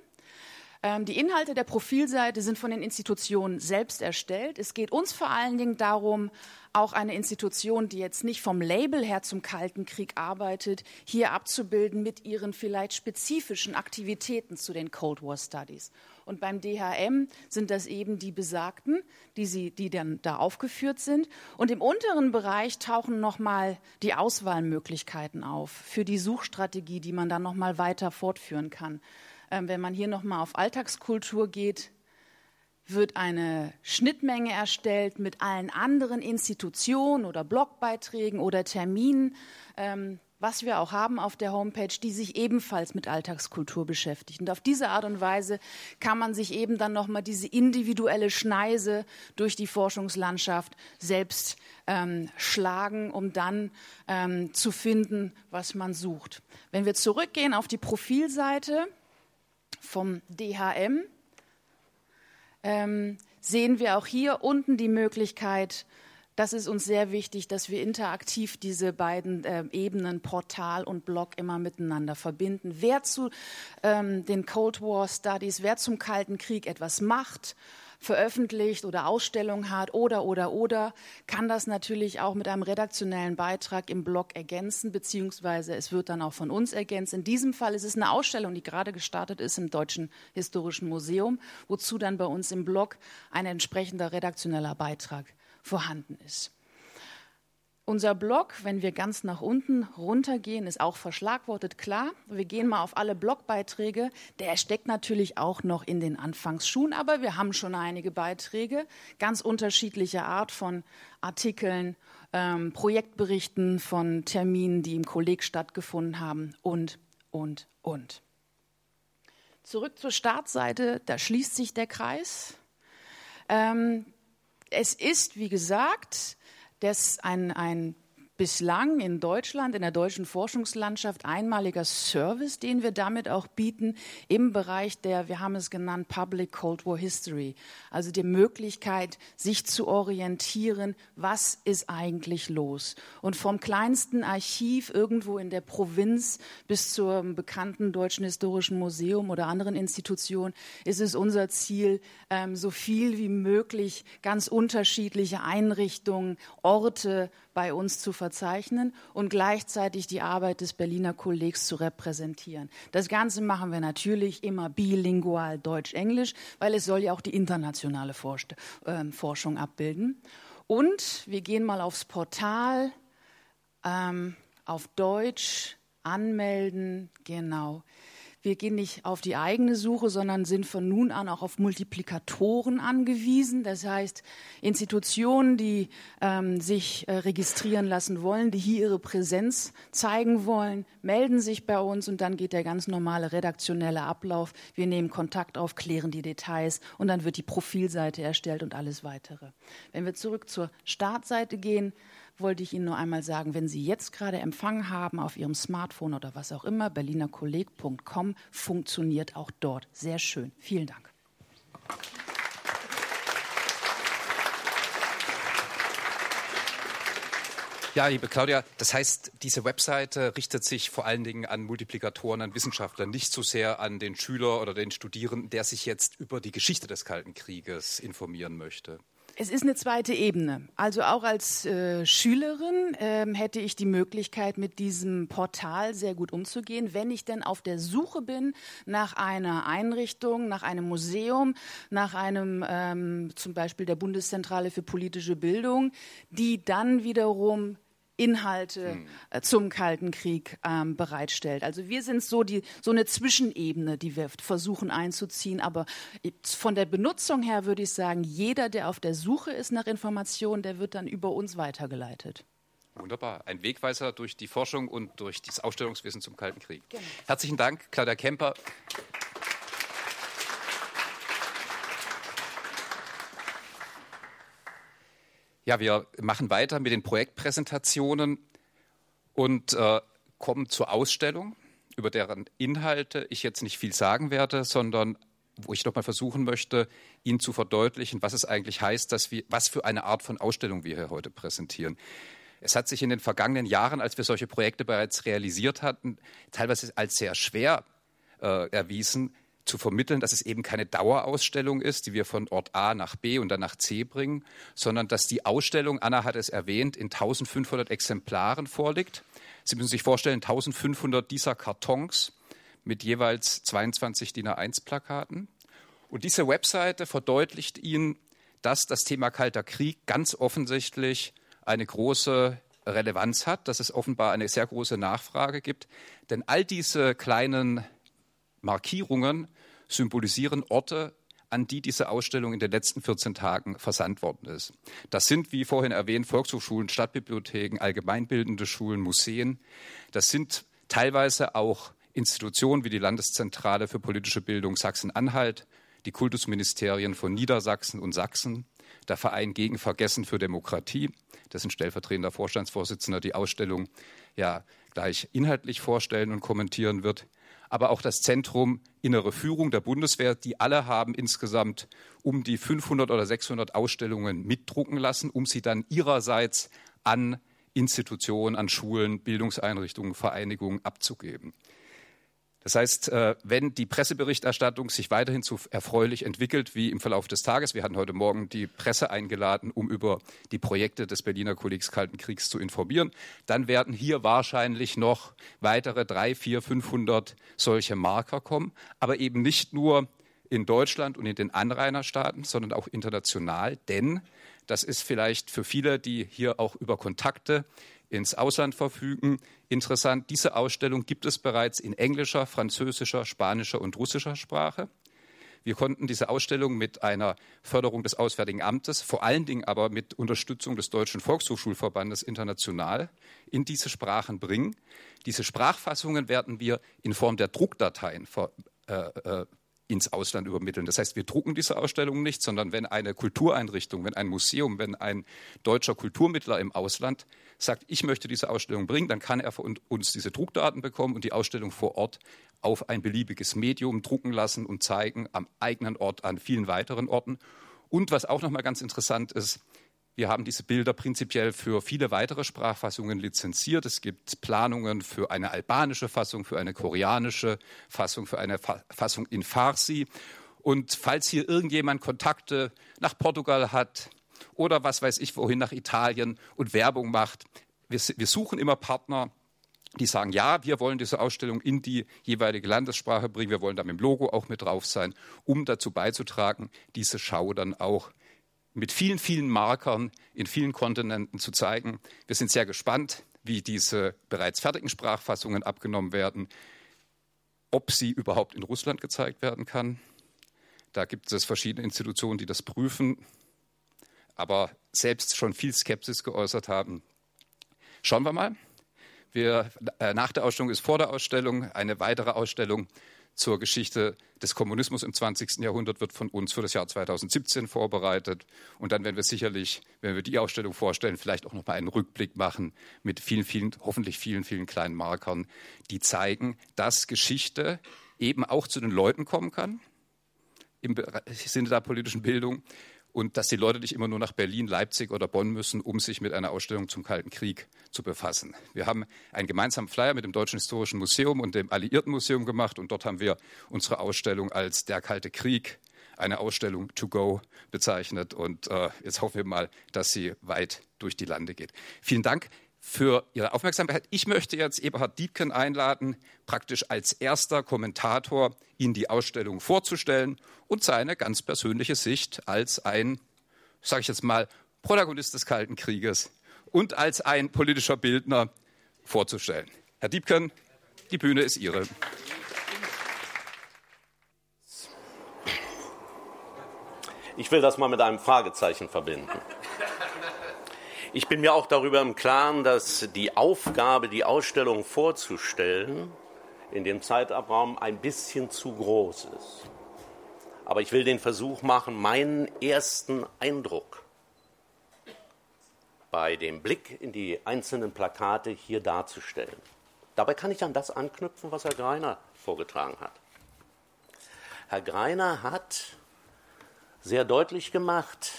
Ähm, die Inhalte der Profilseite sind von den Institutionen selbst erstellt. Es geht uns vor allen Dingen darum, auch eine Institution, die jetzt nicht vom Label her zum Kalten Krieg arbeitet, hier abzubilden mit ihren vielleicht spezifischen Aktivitäten zu den Cold War Studies. Und beim DHM sind das eben die besagten, die, sie, die dann da aufgeführt sind. Und im unteren Bereich tauchen nochmal die Auswahlmöglichkeiten auf für die Suchstrategie, die man dann nochmal weiter fortführen kann. Ähm, wenn man hier nochmal auf Alltagskultur geht, wird eine Schnittmenge erstellt mit allen anderen Institutionen oder Blogbeiträgen oder Terminen, ähm, was wir auch haben auf der Homepage, die sich ebenfalls mit Alltagskultur beschäftigt. Und auf diese Art und Weise kann man sich eben dann nochmal diese individuelle Schneise durch die Forschungslandschaft selbst ähm, schlagen, um dann ähm, zu finden, was man sucht. Wenn wir zurückgehen auf die Profilseite, vom DHM ähm, sehen wir auch hier unten die Möglichkeit, das ist uns sehr wichtig, dass wir interaktiv diese beiden äh, Ebenen Portal und Blog immer miteinander verbinden. Wer zu ähm, den Cold War Studies, wer zum Kalten Krieg etwas macht veröffentlicht oder Ausstellung hat oder, oder, oder, kann das natürlich auch mit einem redaktionellen Beitrag im Blog ergänzen, beziehungsweise es wird dann auch von uns ergänzt. In diesem Fall ist es eine Ausstellung, die gerade gestartet ist im Deutschen Historischen Museum, wozu dann bei uns im Blog ein entsprechender redaktioneller Beitrag vorhanden ist. Unser Blog, wenn wir ganz nach unten runtergehen, ist auch verschlagwortet, klar. Wir gehen mal auf alle Blogbeiträge. Der steckt natürlich auch noch in den Anfangsschuhen, aber wir haben schon einige Beiträge, ganz unterschiedlicher Art von Artikeln, ähm, Projektberichten von Terminen, die im Kolleg stattgefunden haben und, und, und. Zurück zur Startseite, da schließt sich der Kreis. Ähm, es ist, wie gesagt, das ein, ein bislang in Deutschland, in der deutschen Forschungslandschaft einmaliger Service, den wir damit auch bieten im Bereich der, wir haben es genannt, Public Cold War History. Also die Möglichkeit, sich zu orientieren, was ist eigentlich los. Und vom kleinsten Archiv irgendwo in der Provinz bis zum bekannten Deutschen Historischen Museum oder anderen Institutionen ist es unser Ziel, ähm, so viel wie möglich ganz unterschiedliche Einrichtungen, Orte, bei uns zu verzeichnen und gleichzeitig die Arbeit des Berliner Kollegs zu repräsentieren. Das Ganze machen wir natürlich immer bilingual Deutsch-Englisch, weil es soll ja auch die internationale ähm, Forschung abbilden. Und wir gehen mal aufs Portal, ähm, auf Deutsch, anmelden, genau. Wir gehen nicht auf die eigene Suche, sondern sind von nun an auch auf Multiplikatoren angewiesen. Das heißt, Institutionen, die ähm, sich äh, registrieren lassen wollen, die hier ihre Präsenz zeigen wollen, melden sich bei uns und dann geht der ganz normale redaktionelle Ablauf. Wir nehmen Kontakt auf, klären die Details und dann wird die Profilseite erstellt und alles weitere. Wenn wir zurück zur Startseite gehen, wollte ich Ihnen nur einmal sagen, wenn Sie jetzt gerade Empfang haben auf Ihrem Smartphone oder was auch immer, berlinerkolleg.com funktioniert auch dort. Sehr schön. Vielen Dank. Ja, liebe Claudia, das heißt, diese Webseite richtet sich vor allen Dingen an Multiplikatoren, an Wissenschaftler, nicht so sehr an den Schüler oder den Studierenden, der sich jetzt über die Geschichte des Kalten Krieges informieren möchte. Es ist eine zweite Ebene. Also auch als äh, Schülerin ähm, hätte ich die Möglichkeit, mit diesem Portal sehr gut umzugehen, wenn ich denn auf der Suche bin nach einer Einrichtung, nach einem Museum, nach einem ähm, zum Beispiel der Bundeszentrale für politische Bildung, die dann wiederum Inhalte hm. äh, zum Kalten Krieg ähm, bereitstellt. Also wir sind so die so eine Zwischenebene, die wir versuchen einzuziehen. Aber von der Benutzung her würde ich sagen, jeder, der auf der Suche ist nach Informationen, der wird dann über uns weitergeleitet. Wunderbar. Ein Wegweiser durch die Forschung und durch das Ausstellungswissen zum Kalten Krieg. Genau. Herzlichen Dank, Claudia Kemper. Ja, wir machen weiter mit den Projektpräsentationen und äh, kommen zur Ausstellung, über deren Inhalte ich jetzt nicht viel sagen werde, sondern wo ich nochmal versuchen möchte, Ihnen zu verdeutlichen, was es eigentlich heißt, dass wir, was für eine Art von Ausstellung wir hier heute präsentieren. Es hat sich in den vergangenen Jahren, als wir solche Projekte bereits realisiert hatten, teilweise als sehr schwer äh, erwiesen, zu vermitteln, dass es eben keine Dauerausstellung ist, die wir von Ort A nach B und dann nach C bringen, sondern dass die Ausstellung, Anna hat es erwähnt, in 1500 Exemplaren vorliegt. Sie müssen sich vorstellen, 1500 dieser Kartons mit jeweils 22 DIN A1-Plakaten. Und diese Webseite verdeutlicht Ihnen, dass das Thema Kalter Krieg ganz offensichtlich eine große Relevanz hat, dass es offenbar eine sehr große Nachfrage gibt. Denn all diese kleinen Markierungen symbolisieren Orte, an die diese Ausstellung in den letzten 14 Tagen versandt worden ist. Das sind, wie vorhin erwähnt, Volkshochschulen, Stadtbibliotheken, allgemeinbildende Schulen, Museen. Das sind teilweise auch Institutionen wie die Landeszentrale für politische Bildung Sachsen-Anhalt, die Kultusministerien von Niedersachsen und Sachsen, der Verein gegen Vergessen für Demokratie, dessen stellvertretender Vorstandsvorsitzender die Ausstellung ja gleich inhaltlich vorstellen und kommentieren wird, aber auch das Zentrum Innere Führung der Bundeswehr, die alle haben insgesamt um die 500 oder 600 Ausstellungen mitdrucken lassen, um sie dann ihrerseits an Institutionen, an Schulen, Bildungseinrichtungen, Vereinigungen abzugeben. Das heißt, äh, wenn die Presseberichterstattung sich weiterhin so erfreulich entwickelt wie im Verlauf des Tages, wir hatten heute Morgen die Presse eingeladen, um über die Projekte des Berliner Kollegs Kalten Kriegs zu informieren, dann werden hier wahrscheinlich noch weitere drei, vier, 500 solche Marker kommen, aber eben nicht nur in Deutschland und in den Anrainerstaaten, sondern auch international, denn das ist vielleicht für viele, die hier auch über Kontakte ins Ausland verfügen. Interessant, diese Ausstellung gibt es bereits in englischer, französischer, spanischer und russischer Sprache. Wir konnten diese Ausstellung mit einer Förderung des Auswärtigen Amtes, vor allen Dingen aber mit Unterstützung des Deutschen Volkshochschulverbandes international in diese Sprachen bringen. Diese Sprachfassungen werden wir in Form der Druckdateien ver, äh, äh, ins Ausland übermitteln. Das heißt, wir drucken diese Ausstellung nicht, sondern wenn eine Kultureinrichtung, wenn ein Museum, wenn ein deutscher Kulturmittler im Ausland sagt, ich möchte diese Ausstellung bringen, dann kann er von uns diese Druckdaten bekommen und die Ausstellung vor Ort auf ein beliebiges Medium drucken lassen und zeigen am eigenen Ort an vielen weiteren Orten. Und was auch noch mal ganz interessant ist, wir haben diese Bilder prinzipiell für viele weitere Sprachfassungen lizenziert. Es gibt Planungen für eine albanische Fassung, für eine koreanische Fassung, für eine Fassung in Farsi. Und falls hier irgendjemand Kontakte nach Portugal hat oder was weiß ich wohin nach Italien und Werbung macht, wir, wir suchen immer Partner, die sagen, ja, wir wollen diese Ausstellung in die jeweilige Landessprache bringen, wir wollen da mit dem Logo auch mit drauf sein, um dazu beizutragen, diese Schau dann auch mit vielen, vielen Markern in vielen Kontinenten zu zeigen. Wir sind sehr gespannt, wie diese bereits fertigen Sprachfassungen abgenommen werden, ob sie überhaupt in Russland gezeigt werden kann. Da gibt es verschiedene Institutionen, die das prüfen, aber selbst schon viel Skepsis geäußert haben. Schauen wir mal. Wir, äh, nach der Ausstellung ist vor der Ausstellung eine weitere Ausstellung zur Geschichte des Kommunismus im 20. Jahrhundert wird von uns für das Jahr 2017 vorbereitet. Und dann werden wir sicherlich, wenn wir die Ausstellung vorstellen, vielleicht auch noch mal einen Rückblick machen mit vielen, vielen, hoffentlich vielen, vielen kleinen Markern, die zeigen, dass Geschichte eben auch zu den Leuten kommen kann im Sinne der politischen Bildung und dass die Leute nicht immer nur nach Berlin, Leipzig oder Bonn müssen, um sich mit einer Ausstellung zum Kalten Krieg zu befassen. Wir haben einen gemeinsamen Flyer mit dem Deutschen Historischen Museum und dem Alliiertenmuseum gemacht und dort haben wir unsere Ausstellung als Der Kalte Krieg, eine Ausstellung to go bezeichnet und äh, jetzt hoffen wir mal, dass sie weit durch die Lande geht. Vielen Dank für Ihre Aufmerksamkeit. Ich möchte jetzt Eberhard Diebken einladen, praktisch als erster Kommentator Ihnen die Ausstellung vorzustellen und seine ganz persönliche Sicht als ein, sage ich jetzt mal, Protagonist des Kalten Krieges und als ein politischer Bildner vorzustellen. Herr Diebken, die Bühne ist Ihre. Ich will das mal mit einem Fragezeichen verbinden. Ich bin mir auch darüber im Klaren, dass die Aufgabe, die Ausstellung vorzustellen, in dem Zeitraum ein bisschen zu groß ist. Aber ich will den Versuch machen, meinen ersten Eindruck bei dem Blick in die einzelnen Plakate hier darzustellen. Dabei kann ich an das anknüpfen, was Herr Greiner vorgetragen hat. Herr Greiner hat sehr deutlich gemacht,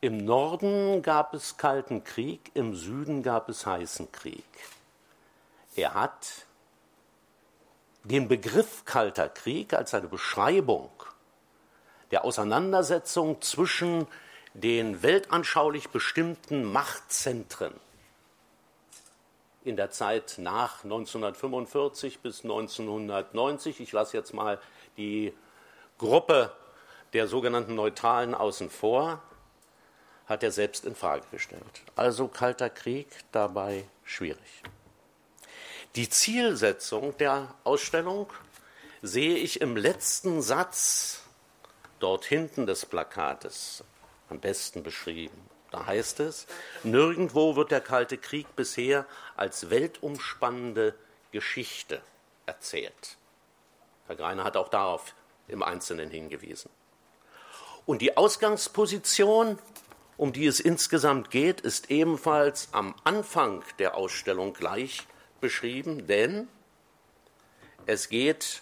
im Norden gab es kalten Krieg, im Süden gab es heißen Krieg. Er hat den Begriff kalter Krieg als eine Beschreibung der Auseinandersetzung zwischen den weltanschaulich bestimmten Machtzentren in der Zeit nach 1945 bis 1990. Ich lasse jetzt mal die Gruppe der sogenannten Neutralen außen vor, hat er selbst in Frage gestellt. Also kalter Krieg dabei schwierig. Die Zielsetzung der Ausstellung sehe ich im letzten Satz dort hinten des Plakates am besten beschrieben. Da heißt es, nirgendwo wird der Kalte Krieg bisher als weltumspannende Geschichte erzählt. Herr Greiner hat auch darauf im Einzelnen hingewiesen. Und die Ausgangsposition, um die es insgesamt geht, ist ebenfalls am Anfang der Ausstellung gleich beschrieben, denn es geht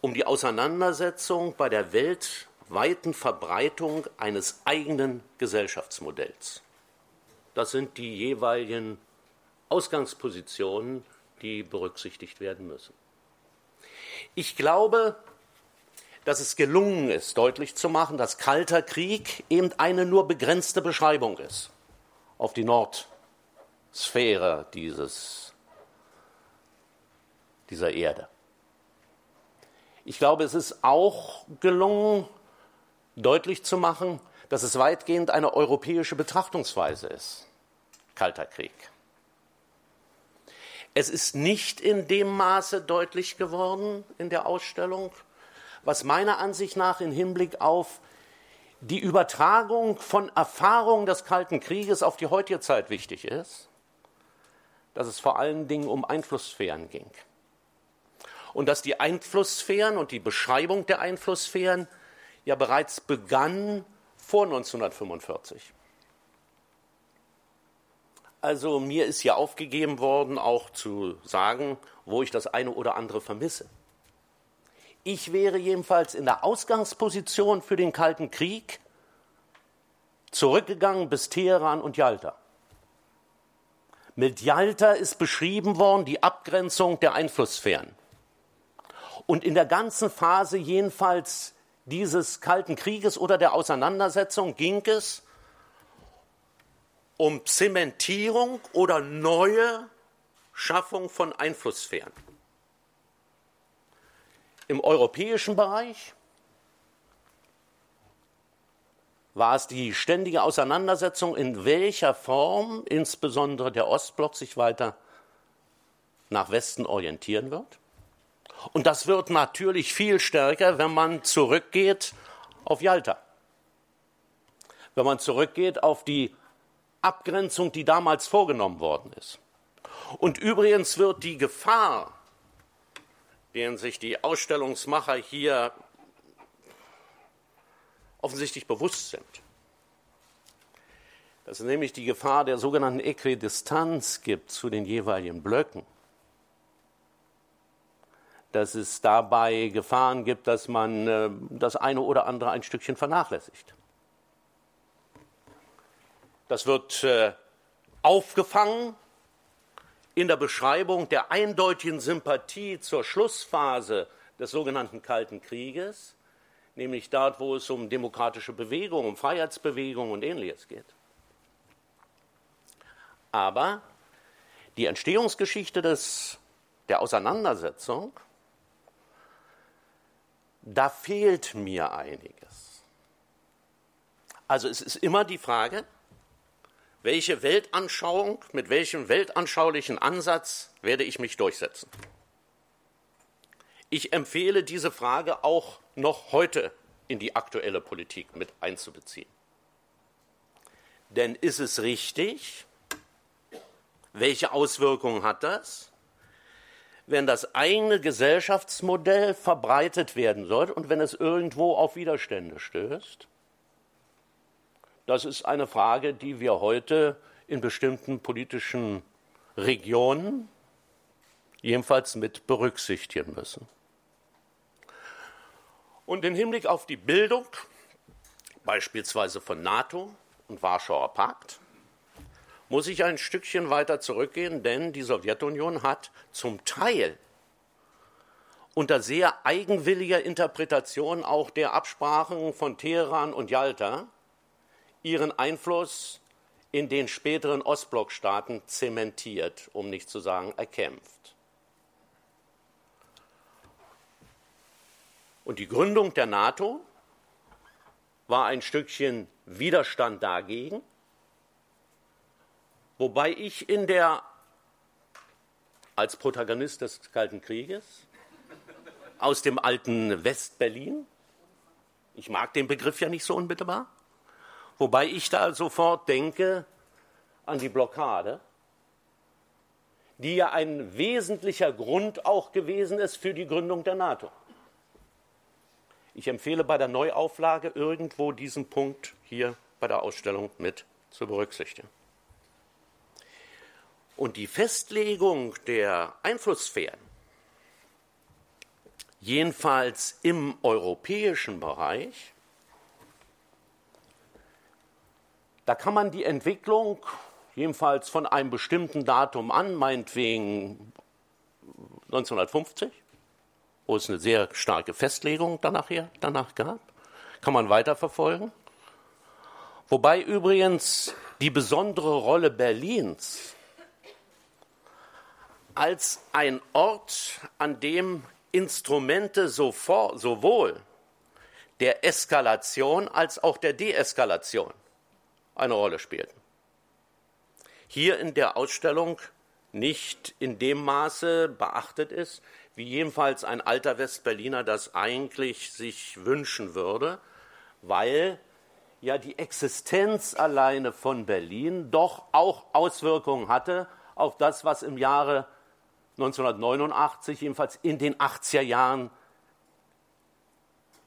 um die Auseinandersetzung bei der weltweiten Verbreitung eines eigenen Gesellschaftsmodells. Das sind die jeweiligen Ausgangspositionen, die berücksichtigt werden müssen. Ich glaube, dass es gelungen ist, deutlich zu machen, dass Kalter Krieg eben eine nur begrenzte Beschreibung ist auf die Nordsphäre dieses, dieser Erde. Ich glaube, es ist auch gelungen, deutlich zu machen, dass es weitgehend eine europäische Betrachtungsweise ist. Kalter Krieg. Es ist nicht in dem Maße deutlich geworden in der Ausstellung, was meiner Ansicht nach im Hinblick auf die Übertragung von Erfahrungen des Kalten Krieges auf die heutige Zeit wichtig ist, dass es vor allen Dingen um Einflusssphären ging. Und dass die Einflusssphären und die Beschreibung der Einflusssphären ja bereits begann vor 1945. Also mir ist ja aufgegeben worden, auch zu sagen, wo ich das eine oder andere vermisse. Ich wäre jedenfalls in der Ausgangsposition für den Kalten Krieg zurückgegangen bis Teheran und Jalta. Mit Jalta ist beschrieben worden die Abgrenzung der Einflusssphären. Und in der ganzen Phase jedenfalls dieses Kalten Krieges oder der Auseinandersetzung ging es um Zementierung oder neue Schaffung von Einflusssphären im europäischen Bereich war es die ständige Auseinandersetzung, in welcher Form insbesondere der Ostblock sich weiter nach Westen orientieren wird. Und das wird natürlich viel stärker, wenn man zurückgeht auf Jalta. Wenn man zurückgeht auf die Abgrenzung, die damals vorgenommen worden ist. Und übrigens wird die Gefahr deren sich die Ausstellungsmacher hier offensichtlich bewusst sind. Dass es nämlich die Gefahr der sogenannten Äquidistanz gibt zu den jeweiligen Blöcken. Dass es dabei Gefahren gibt, dass man äh, das eine oder andere ein Stückchen vernachlässigt. Das wird äh, aufgefangen in der Beschreibung der eindeutigen Sympathie zur Schlussphase des sogenannten Kalten Krieges, nämlich dort, wo es um demokratische Bewegungen, um Freiheitsbewegungen und ähnliches geht. Aber die Entstehungsgeschichte des, der Auseinandersetzung, da fehlt mir einiges. Also es ist immer die Frage, welche Weltanschauung, mit welchem weltanschaulichen Ansatz werde ich mich durchsetzen? Ich empfehle diese Frage auch noch heute in die aktuelle Politik mit einzubeziehen. Denn ist es richtig? Welche Auswirkungen hat das? Wenn das eigene Gesellschaftsmodell verbreitet werden soll und wenn es irgendwo auf Widerstände stößt, das ist eine Frage, die wir heute in bestimmten politischen Regionen jedenfalls mit berücksichtigen müssen. Und im Hinblick auf die Bildung, beispielsweise von NATO und Warschauer Pakt, muss ich ein Stückchen weiter zurückgehen, denn die Sowjetunion hat zum Teil unter sehr eigenwilliger Interpretation auch der Absprachen von Teheran und Jalta ihren Einfluss in den späteren Ostblockstaaten zementiert, um nicht zu sagen erkämpft. Und die Gründung der NATO war ein Stückchen Widerstand dagegen, wobei ich in der als Protagonist des Kalten Krieges aus dem alten Westberlin, ich mag den Begriff ja nicht so unmittelbar, wobei ich da sofort denke an die Blockade, die ja ein wesentlicher Grund auch gewesen ist für die Gründung der NATO. Ich empfehle bei der Neuauflage irgendwo diesen Punkt hier bei der Ausstellung mit zu berücksichtigen. Und die Festlegung der Einflusssphären, jedenfalls im europäischen Bereich, da kann man die Entwicklung jedenfalls von einem bestimmten Datum an, meinetwegen 1950, wo es eine sehr starke Festlegung danach, danach gab. Kann man weiterverfolgen. Wobei übrigens die besondere Rolle Berlins als ein Ort, an dem Instrumente sowohl der Eskalation als auch der Deeskalation eine Rolle spielten. Hier in der Ausstellung nicht in dem Maße beachtet ist, wie jedenfalls ein alter Westberliner das eigentlich sich wünschen würde, weil ja die Existenz alleine von Berlin doch auch Auswirkungen hatte auf das, was im Jahre 1989, jedenfalls in den 80er Jahren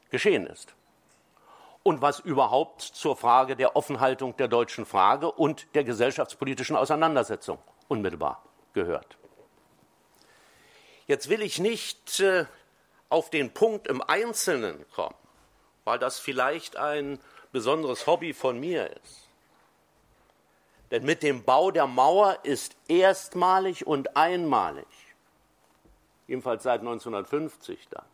geschehen ist. Und was überhaupt zur Frage der Offenhaltung der deutschen Frage und der gesellschaftspolitischen Auseinandersetzung unmittelbar gehört. Jetzt will ich nicht äh, auf den Punkt im Einzelnen kommen, weil das vielleicht ein besonderes Hobby von mir ist. Denn mit dem Bau der Mauer ist erstmalig und einmalig, jedenfalls seit 1950 dann,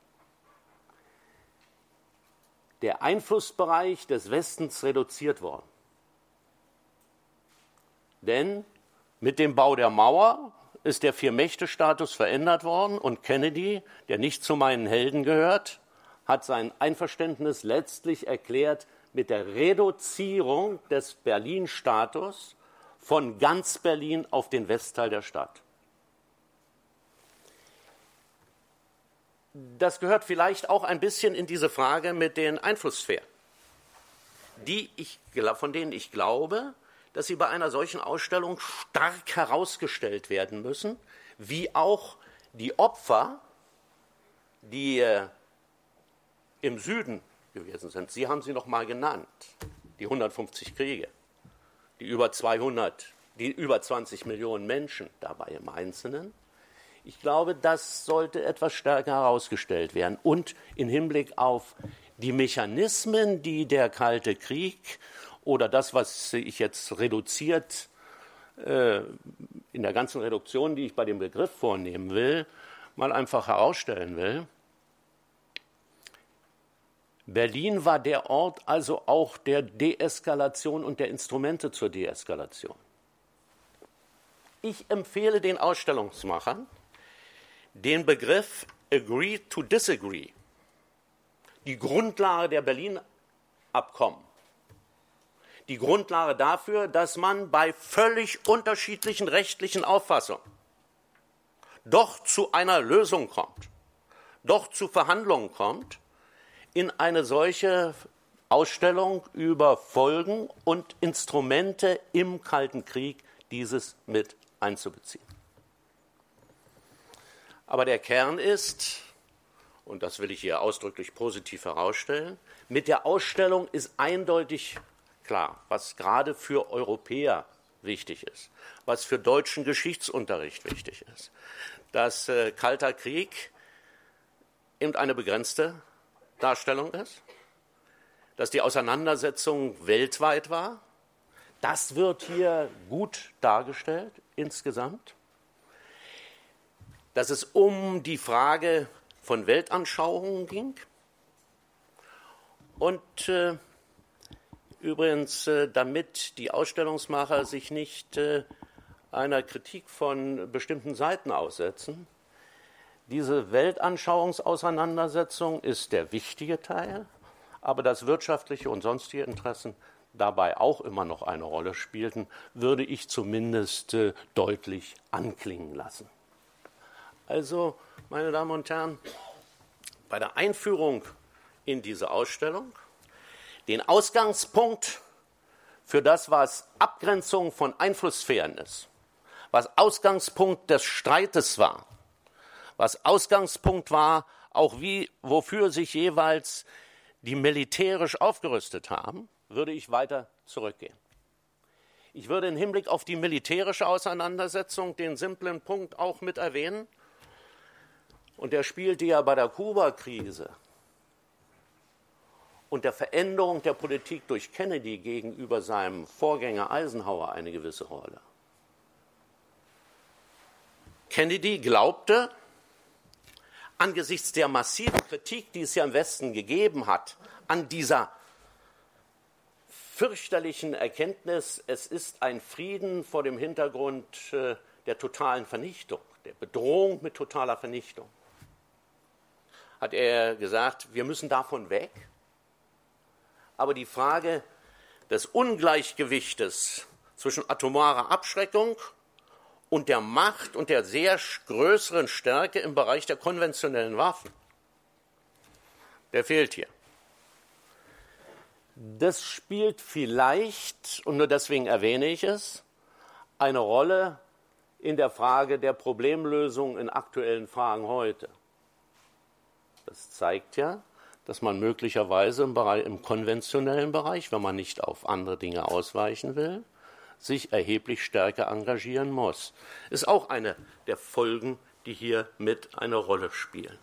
der Einflussbereich des Westens reduziert worden. Denn mit dem Bau der Mauer ist der Vier-Mächte-Status verändert worden und Kennedy, der nicht zu meinen Helden gehört, hat sein Einverständnis letztlich erklärt mit der Reduzierung des Berlin-Status von ganz Berlin auf den Westteil der Stadt. Das gehört vielleicht auch ein bisschen in diese Frage mit den Einflusssphären, die ich, von denen ich glaube, dass sie bei einer solchen Ausstellung stark herausgestellt werden müssen, wie auch die Opfer, die äh, im Süden gewesen sind. Sie haben sie noch mal genannt, die 150 Kriege, die über 200, die über 20 Millionen Menschen dabei im Einzelnen. Ich glaube, das sollte etwas stärker herausgestellt werden und im Hinblick auf die Mechanismen, die der Kalte Krieg oder das, was ich jetzt reduziert äh, in der ganzen Reduktion, die ich bei dem Begriff vornehmen will, mal einfach herausstellen will. Berlin war der Ort also auch der Deeskalation und der Instrumente zur Deeskalation. Ich empfehle den Ausstellungsmachern den Begriff Agree to Disagree, die Grundlage der Berlin-Abkommen die Grundlage dafür, dass man bei völlig unterschiedlichen rechtlichen Auffassungen doch zu einer Lösung kommt, doch zu Verhandlungen kommt, in eine solche Ausstellung über Folgen und Instrumente im Kalten Krieg dieses mit einzubeziehen. Aber der Kern ist, und das will ich hier ausdrücklich positiv herausstellen, mit der Ausstellung ist eindeutig klar, was gerade für Europäer wichtig ist, was für deutschen Geschichtsunterricht wichtig ist, dass äh, Kalter Krieg eben eine begrenzte Darstellung ist, dass die Auseinandersetzung weltweit war. Das wird hier gut dargestellt insgesamt. Dass es um die Frage von Weltanschauungen ging. Und äh, übrigens, äh, damit die Ausstellungsmacher sich nicht äh, einer Kritik von bestimmten Seiten aussetzen, diese Weltanschauungsauseinandersetzung ist der wichtige Teil, aber dass wirtschaftliche und sonstige Interessen dabei auch immer noch eine Rolle spielten, würde ich zumindest äh, deutlich anklingen lassen. Also, meine Damen und Herren, bei der Einführung in diese Ausstellung den Ausgangspunkt für das, was Abgrenzung von Einflusssphären ist, was Ausgangspunkt des Streites war, was Ausgangspunkt war, auch wie, wofür sich jeweils die militärisch aufgerüstet haben, würde ich weiter zurückgehen. Ich würde im Hinblick auf die militärische Auseinandersetzung den simplen Punkt auch mit erwähnen. Und der spielte ja bei der Kuba-Krise und der Veränderung der Politik durch Kennedy gegenüber seinem Vorgänger Eisenhower eine gewisse Rolle. Kennedy glaubte, angesichts der massiven Kritik, die es ja im Westen gegeben hat, an dieser fürchterlichen Erkenntnis, es ist ein Frieden vor dem Hintergrund äh, der totalen Vernichtung, der Bedrohung mit totaler Vernichtung, hat er gesagt, wir müssen davon weg. Aber die Frage des Ungleichgewichtes zwischen atomarer Abschreckung und der Macht und der sehr größeren Stärke im Bereich der konventionellen Waffen. Der fehlt hier. Das spielt vielleicht, und nur deswegen erwähne ich es, eine Rolle in der Frage der Problemlösung in aktuellen Fragen heute. Das zeigt ja, dass man möglicherweise im, Bereich, im konventionellen Bereich, wenn man nicht auf andere Dinge ausweichen will, sich erheblich stärker engagieren muss. Ist auch eine der Folgen, die hier mit eine Rolle spielen.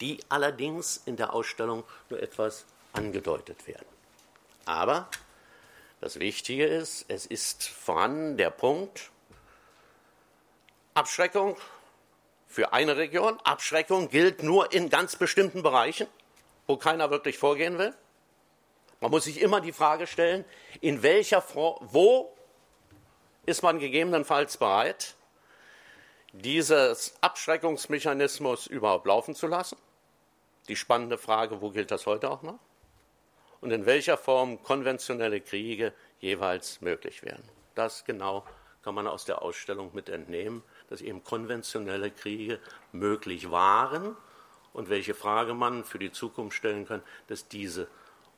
Die allerdings in der Ausstellung nur etwas angedeutet werden. Aber das Wichtige ist, es ist vorhanden der Punkt, Abschreckung für eine Region, Abschreckung gilt nur in ganz bestimmten Bereichen, wo keiner wirklich vorgehen will. Man muss sich immer die Frage stellen, in welcher Form, wo ist man gegebenenfalls bereit, dieses Abschreckungsmechanismus überhaupt laufen zu lassen? Die spannende Frage, wo gilt das heute auch noch? Und in welcher Form konventionelle Kriege jeweils möglich werden. Das genau kann man aus der Ausstellung mit entnehmen, dass eben konventionelle Kriege möglich waren und welche Frage man für die Zukunft stellen kann, dass diese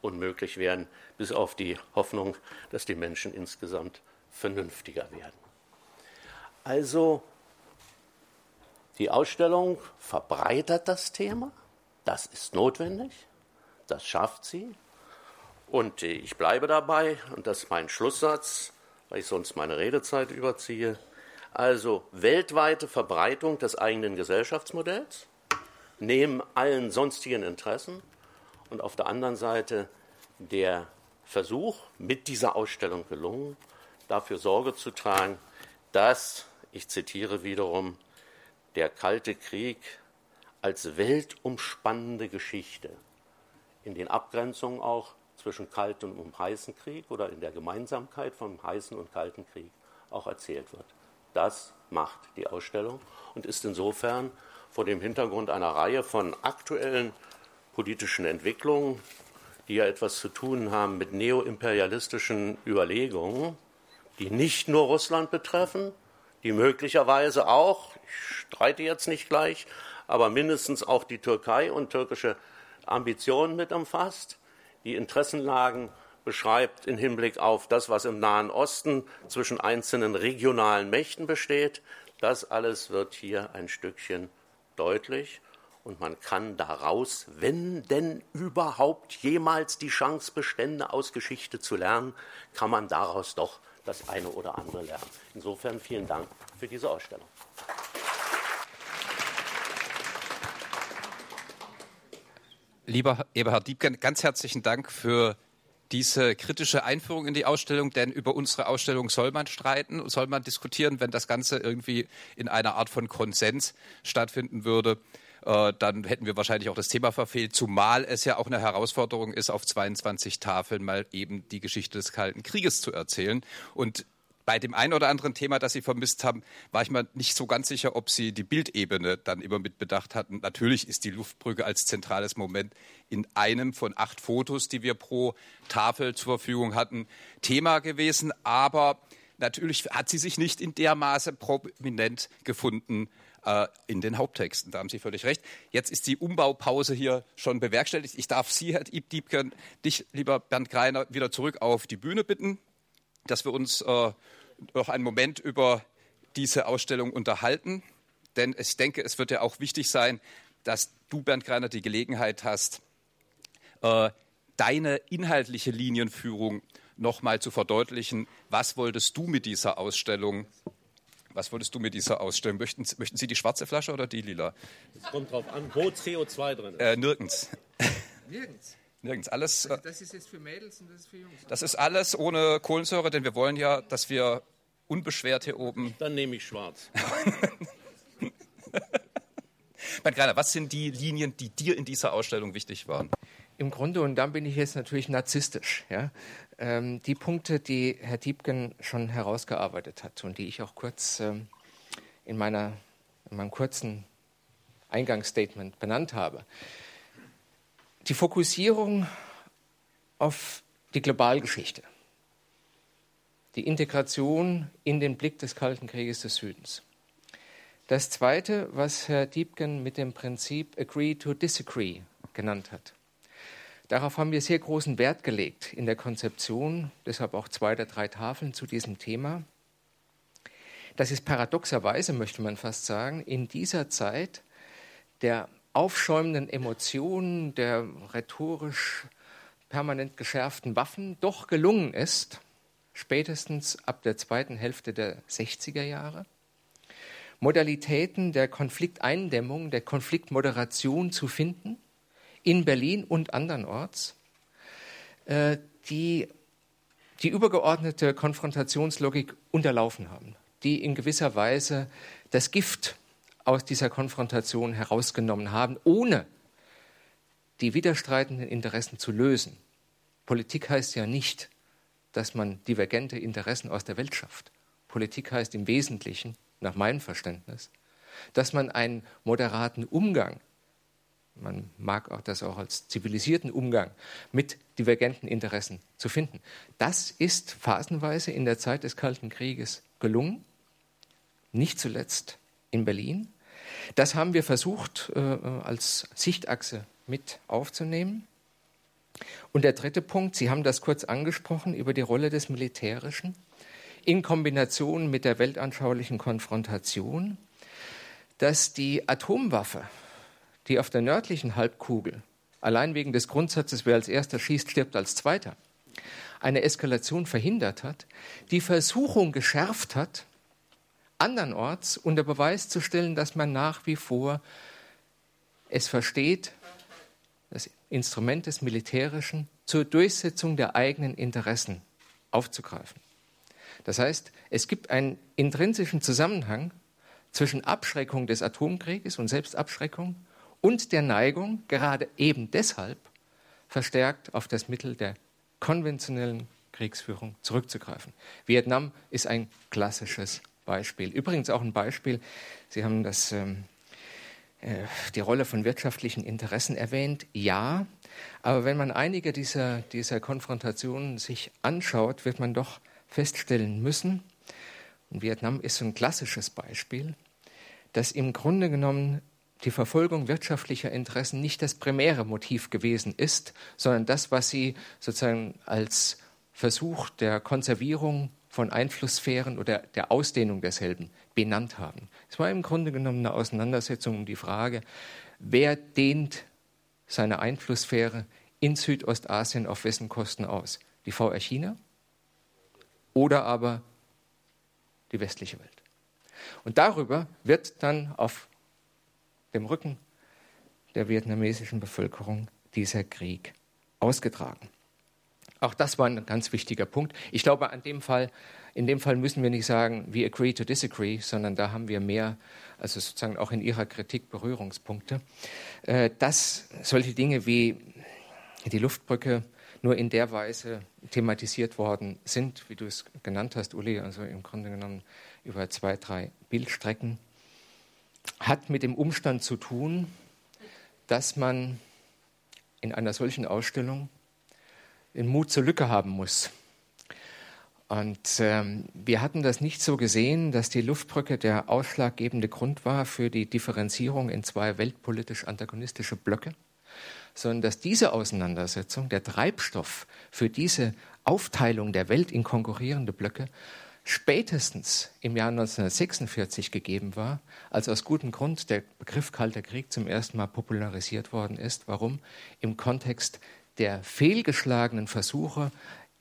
unmöglich werden, bis auf die Hoffnung, dass die Menschen insgesamt vernünftiger werden. Also die Ausstellung verbreitert das Thema, das ist notwendig, das schafft sie. Und ich bleibe dabei, und das ist mein Schlusssatz, weil ich sonst meine Redezeit überziehe. Also weltweite Verbreitung des eigenen Gesellschaftsmodells, neben allen sonstigen Interessen und auf der anderen Seite der Versuch, mit dieser Ausstellung gelungen, dafür Sorge zu tragen, dass, ich zitiere wiederum, der Kalte Krieg als weltumspannende Geschichte in den Abgrenzungen auch zwischen Kalten und Heißen Krieg oder in der Gemeinsamkeit vom Heißen und Kalten Krieg auch erzählt wird. Das macht die Ausstellung und ist insofern vor dem Hintergrund einer Reihe von aktuellen politischen Entwicklungen, die ja etwas zu tun haben mit neoimperialistischen Überlegungen, die nicht nur Russland betreffen, die möglicherweise auch, ich streite jetzt nicht gleich, aber mindestens auch die Türkei und türkische Ambitionen mit umfasst, die Interessenlagen beschreibt im Hinblick auf das, was im Nahen Osten zwischen einzelnen regionalen Mächten besteht. Das alles wird hier ein Stückchen deutlich und man kann daraus, wenn denn überhaupt jemals die Chance bestände, aus Geschichte zu lernen, kann man daraus doch das eine oder andere lernen. Insofern vielen Dank für diese Ausstellung. Lieber Eberhard Diebken, ganz herzlichen Dank für diese kritische Einführung in die Ausstellung, denn über unsere Ausstellung soll man streiten, soll man diskutieren, wenn das Ganze irgendwie in einer Art von Konsens stattfinden würde. Äh, dann hätten wir wahrscheinlich auch das Thema verfehlt, zumal es ja auch eine Herausforderung ist, auf 22 Tafeln mal eben die Geschichte des Kalten Krieges zu erzählen. Und bei dem einen oder anderen Thema, das Sie vermisst haben, war ich mir nicht so ganz sicher, ob Sie die Bildebene dann immer mit bedacht hatten. Natürlich ist die Luftbrücke als zentrales Moment in einem von acht Fotos, die wir pro Tafel zur Verfügung hatten, Thema gewesen. Aber natürlich hat sie sich nicht in der Maße prominent gefunden äh, in den Haupttexten. Da haben Sie völlig recht. Jetzt ist die Umbaupause hier schon bewerkstelligt. Ich darf Sie, Herr Diebken, dich, lieber Bernd Greiner, wieder zurück auf die Bühne bitten, dass wir uns äh, noch einen Moment über diese Ausstellung unterhalten. Denn ich denke, es wird ja auch wichtig sein, dass du, Bernd Greiner, die Gelegenheit hast, äh, deine inhaltliche Linienführung noch mal zu verdeutlichen. Was wolltest du mit dieser Ausstellung was wolltest du mit dieser Ausstellung? Möchten, möchten Sie die schwarze Flasche oder die lila? Es kommt drauf an, wo CO2 drin ist. Äh, nirgends. Nirgends. Nirgends. Alles. Also das ist jetzt für Mädels und das ist für Jungs. Das ist alles ohne Kohlensäure, denn wir wollen ja, dass wir unbeschwert hier oben. Dann nehme ich schwarz. mein Kleiner, was sind die Linien, die dir in dieser Ausstellung wichtig waren? Im Grunde, und dann bin ich jetzt natürlich narzisstisch, ja, ähm, die Punkte, die Herr Diebken schon herausgearbeitet hat und die ich auch kurz ähm, in, meiner, in meinem kurzen Eingangsstatement benannt habe. Die Fokussierung auf die Globalgeschichte, die Integration in den Blick des Kalten Krieges des Südens. Das Zweite, was Herr Diebken mit dem Prinzip Agree to Disagree genannt hat. Darauf haben wir sehr großen Wert gelegt in der Konzeption, deshalb auch zwei oder drei Tafeln zu diesem Thema. Das ist paradoxerweise, möchte man fast sagen, in dieser Zeit der aufschäumenden Emotionen, der rhetorisch permanent geschärften Waffen doch gelungen ist, spätestens ab der zweiten Hälfte der 60er Jahre, Modalitäten der Konflikteindämmung, der Konfliktmoderation zu finden, in Berlin und andernorts, äh, die die übergeordnete Konfrontationslogik unterlaufen haben, die in gewisser Weise das Gift aus dieser Konfrontation herausgenommen haben, ohne die widerstreitenden Interessen zu lösen. Politik heißt ja nicht, dass man divergente Interessen aus der Welt schafft. Politik heißt im Wesentlichen, nach meinem Verständnis, dass man einen moderaten Umgang man mag auch das auch als zivilisierten Umgang mit divergenten Interessen zu finden. Das ist phasenweise in der Zeit des Kalten Krieges gelungen, nicht zuletzt in Berlin. Das haben wir versucht äh, als Sichtachse mit aufzunehmen. Und der dritte Punkt, Sie haben das kurz angesprochen, über die Rolle des Militärischen in Kombination mit der weltanschaulichen Konfrontation, dass die Atomwaffe die auf der nördlichen Halbkugel, allein wegen des Grundsatzes, wer als erster schießt, stirbt als zweiter, eine Eskalation verhindert hat, die Versuchung geschärft hat, andernorts unter Beweis zu stellen, dass man nach wie vor es versteht, das Instrument des Militärischen zur Durchsetzung der eigenen Interessen aufzugreifen. Das heißt, es gibt einen intrinsischen Zusammenhang zwischen Abschreckung des Atomkrieges und Selbstabschreckung und der Neigung, gerade eben deshalb verstärkt auf das Mittel der konventionellen Kriegsführung zurückzugreifen. Vietnam ist ein klassisches Beispiel. Übrigens auch ein Beispiel, Sie haben das, ähm, äh, die Rolle von wirtschaftlichen Interessen erwähnt. Ja, aber wenn man einige dieser, dieser Konfrontationen sich anschaut, wird man doch feststellen müssen, und Vietnam ist so ein klassisches Beispiel, dass im Grunde genommen die Verfolgung wirtschaftlicher Interessen nicht das primäre Motiv gewesen ist, sondern das, was sie sozusagen als Versuch der Konservierung von Einflusssphären oder der Ausdehnung derselben benannt haben. Es war im Grunde genommen eine Auseinandersetzung um die Frage, wer dehnt seine Einflusssphäre in Südostasien auf wessen Kosten aus? Die VR China oder aber die westliche Welt? Und darüber wird dann auf dem Rücken der vietnamesischen Bevölkerung dieser Krieg ausgetragen. Auch das war ein ganz wichtiger Punkt. Ich glaube, an dem Fall, in dem Fall müssen wir nicht sagen, we agree to disagree, sondern da haben wir mehr, also sozusagen auch in Ihrer Kritik Berührungspunkte. Äh, dass solche Dinge wie die Luftbrücke nur in der Weise thematisiert worden sind, wie du es genannt hast, Uli, also im Grunde genommen über zwei, drei Bildstrecken, hat mit dem Umstand zu tun, dass man in einer solchen Ausstellung den Mut zur Lücke haben muss. Und ähm, wir hatten das nicht so gesehen, dass die Luftbrücke der ausschlaggebende Grund war für die Differenzierung in zwei weltpolitisch antagonistische Blöcke, sondern dass diese Auseinandersetzung, der Treibstoff für diese Aufteilung der Welt in konkurrierende Blöcke, spätestens im Jahr 1946 gegeben war, als aus gutem Grund der Begriff Kalter Krieg zum ersten Mal popularisiert worden ist. Warum? Im Kontext der fehlgeschlagenen Versuche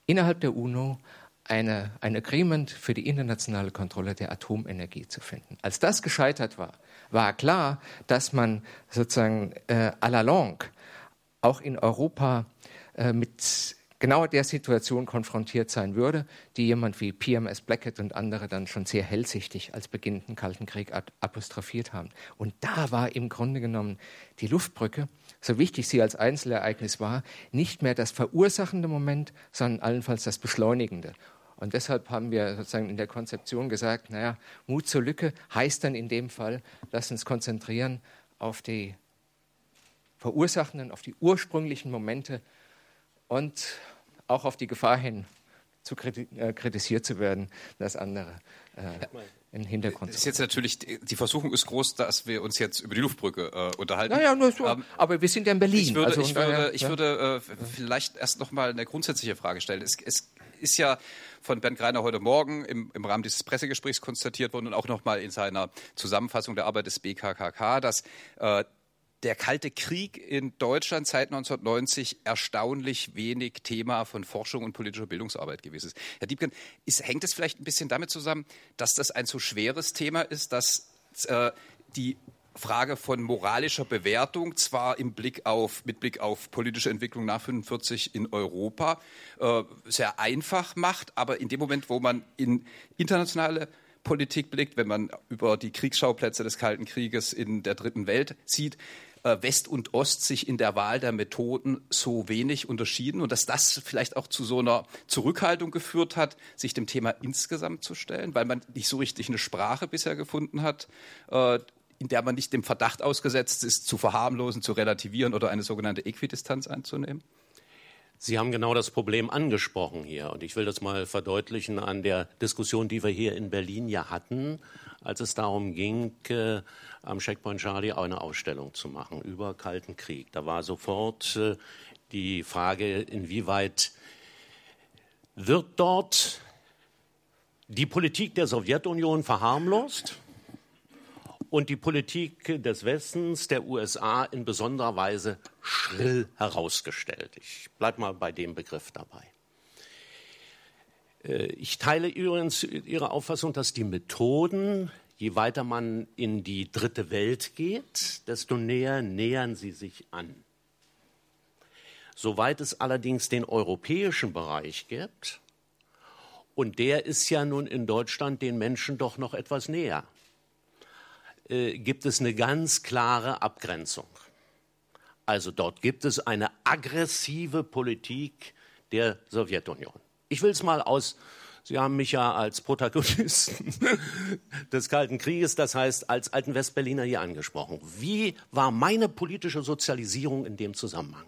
innerhalb der UNO eine, ein Agreement für die internationale Kontrolle der Atomenergie zu finden. Als das gescheitert war, war klar, dass man sozusagen äh, à la longue auch in Europa äh, mit genau der Situation konfrontiert sein würde, die jemand wie PMS Blackett und andere dann schon sehr hellsichtig als beginnenden Kalten Krieg apostrophiert haben. Und da war im Grunde genommen die Luftbrücke, so wichtig sie als Einzelereignis war, nicht mehr das verursachende Moment, sondern allenfalls das beschleunigende. Und deshalb haben wir sozusagen in der Konzeption gesagt, naja, Mut zur Lücke heißt dann in dem Fall, lass uns konzentrieren auf die verursachenden, auf die ursprünglichen Momente und auch auf die Gefahr hin, zu äh, kritisiert zu werden, das andere im Hintergrund. Das ist jetzt natürlich, die Versuchung ist groß, dass wir uns jetzt über die Luftbrücke äh, unterhalten. Naja, nur so, ähm, aber wir sind ja in Berlin. Ich würde, also, ich würde, ich würde äh, vielleicht erst noch mal eine grundsätzliche Frage stellen. Es, es ist ja von Bernd Greiner heute Morgen im, im Rahmen dieses Pressegesprächs konstatiert worden und auch noch mal in seiner Zusammenfassung der Arbeit des BKKK, dass äh, der Kalte Krieg in Deutschland seit 1990 erstaunlich wenig Thema von Forschung und politischer Bildungsarbeit gewesen ist. Herr Diebken, ist, hängt es vielleicht ein bisschen damit zusammen, dass das ein so schweres Thema ist, dass äh, die Frage von moralischer Bewertung zwar im Blick auf, mit Blick auf politische Entwicklung nach 45 in Europa äh, sehr einfach macht, aber in dem Moment, wo man in internationale Politik blickt, wenn man über die Kriegsschauplätze des Kalten Krieges in der dritten Welt sieht, West und Ost sich in der Wahl der Methoden so wenig unterschieden und dass das vielleicht auch zu so einer Zurückhaltung geführt hat, sich dem Thema insgesamt zu stellen, weil man nicht so richtig eine Sprache bisher gefunden hat, äh, in der man nicht dem Verdacht ausgesetzt ist, zu verharmlosen, zu relativieren oder eine sogenannte Äquidistanz einzunehmen? Sie haben genau das Problem angesprochen hier. Und ich will das mal verdeutlichen an der Diskussion, die wir hier in Berlin ja hatten, als es darum ging, äh, am Checkpoint Charlie eine Ausstellung zu machen über Kalten Krieg. Da war sofort äh, die Frage, inwieweit wird dort die Politik der Sowjetunion verharmlost und die Politik des Westens, der USA in besonderer Weise schrill herausgestellt. Ich bleibe mal bei dem Begriff dabei. Äh, ich teile übrigens Ihre Auffassung, dass die Methoden je weiter man in die dritte Welt geht, desto näher nähern sie sich an. Soweit es allerdings den europäischen Bereich gibt, und der ist ja nun in Deutschland den Menschen doch noch etwas näher, äh, gibt es eine ganz klare Abgrenzung. Also dort gibt es eine aggressive Politik der Sowjetunion. Ich will es mal aus Sie haben mich ja als Protagonisten des Kalten Krieges, das heißt als alten Westberliner hier angesprochen. Wie war meine politische Sozialisierung in dem Zusammenhang?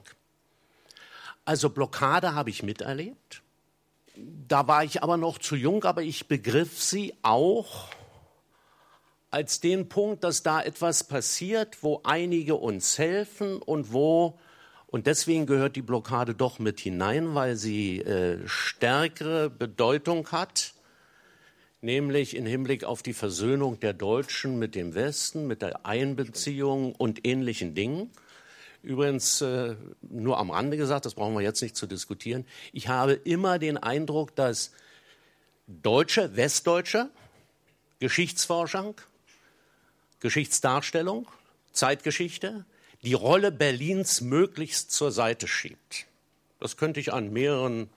Also Blockade habe ich miterlebt. Da war ich aber noch zu jung, aber ich begriff sie auch als den Punkt, dass da etwas passiert, wo einige uns helfen und wo und deswegen gehört die Blockade doch mit hinein, weil sie äh, stärkere Bedeutung hat, nämlich im Hinblick auf die Versöhnung der Deutschen mit dem Westen, mit der Einbeziehung und ähnlichen Dingen. Übrigens, äh, nur am Rande gesagt, das brauchen wir jetzt nicht zu diskutieren. Ich habe immer den Eindruck, dass Deutsche, Westdeutsche, Geschichtsforschung, Geschichtsdarstellung, Zeitgeschichte, die Rolle Berlins möglichst zur Seite schiebt. Das könnte ich an mehreren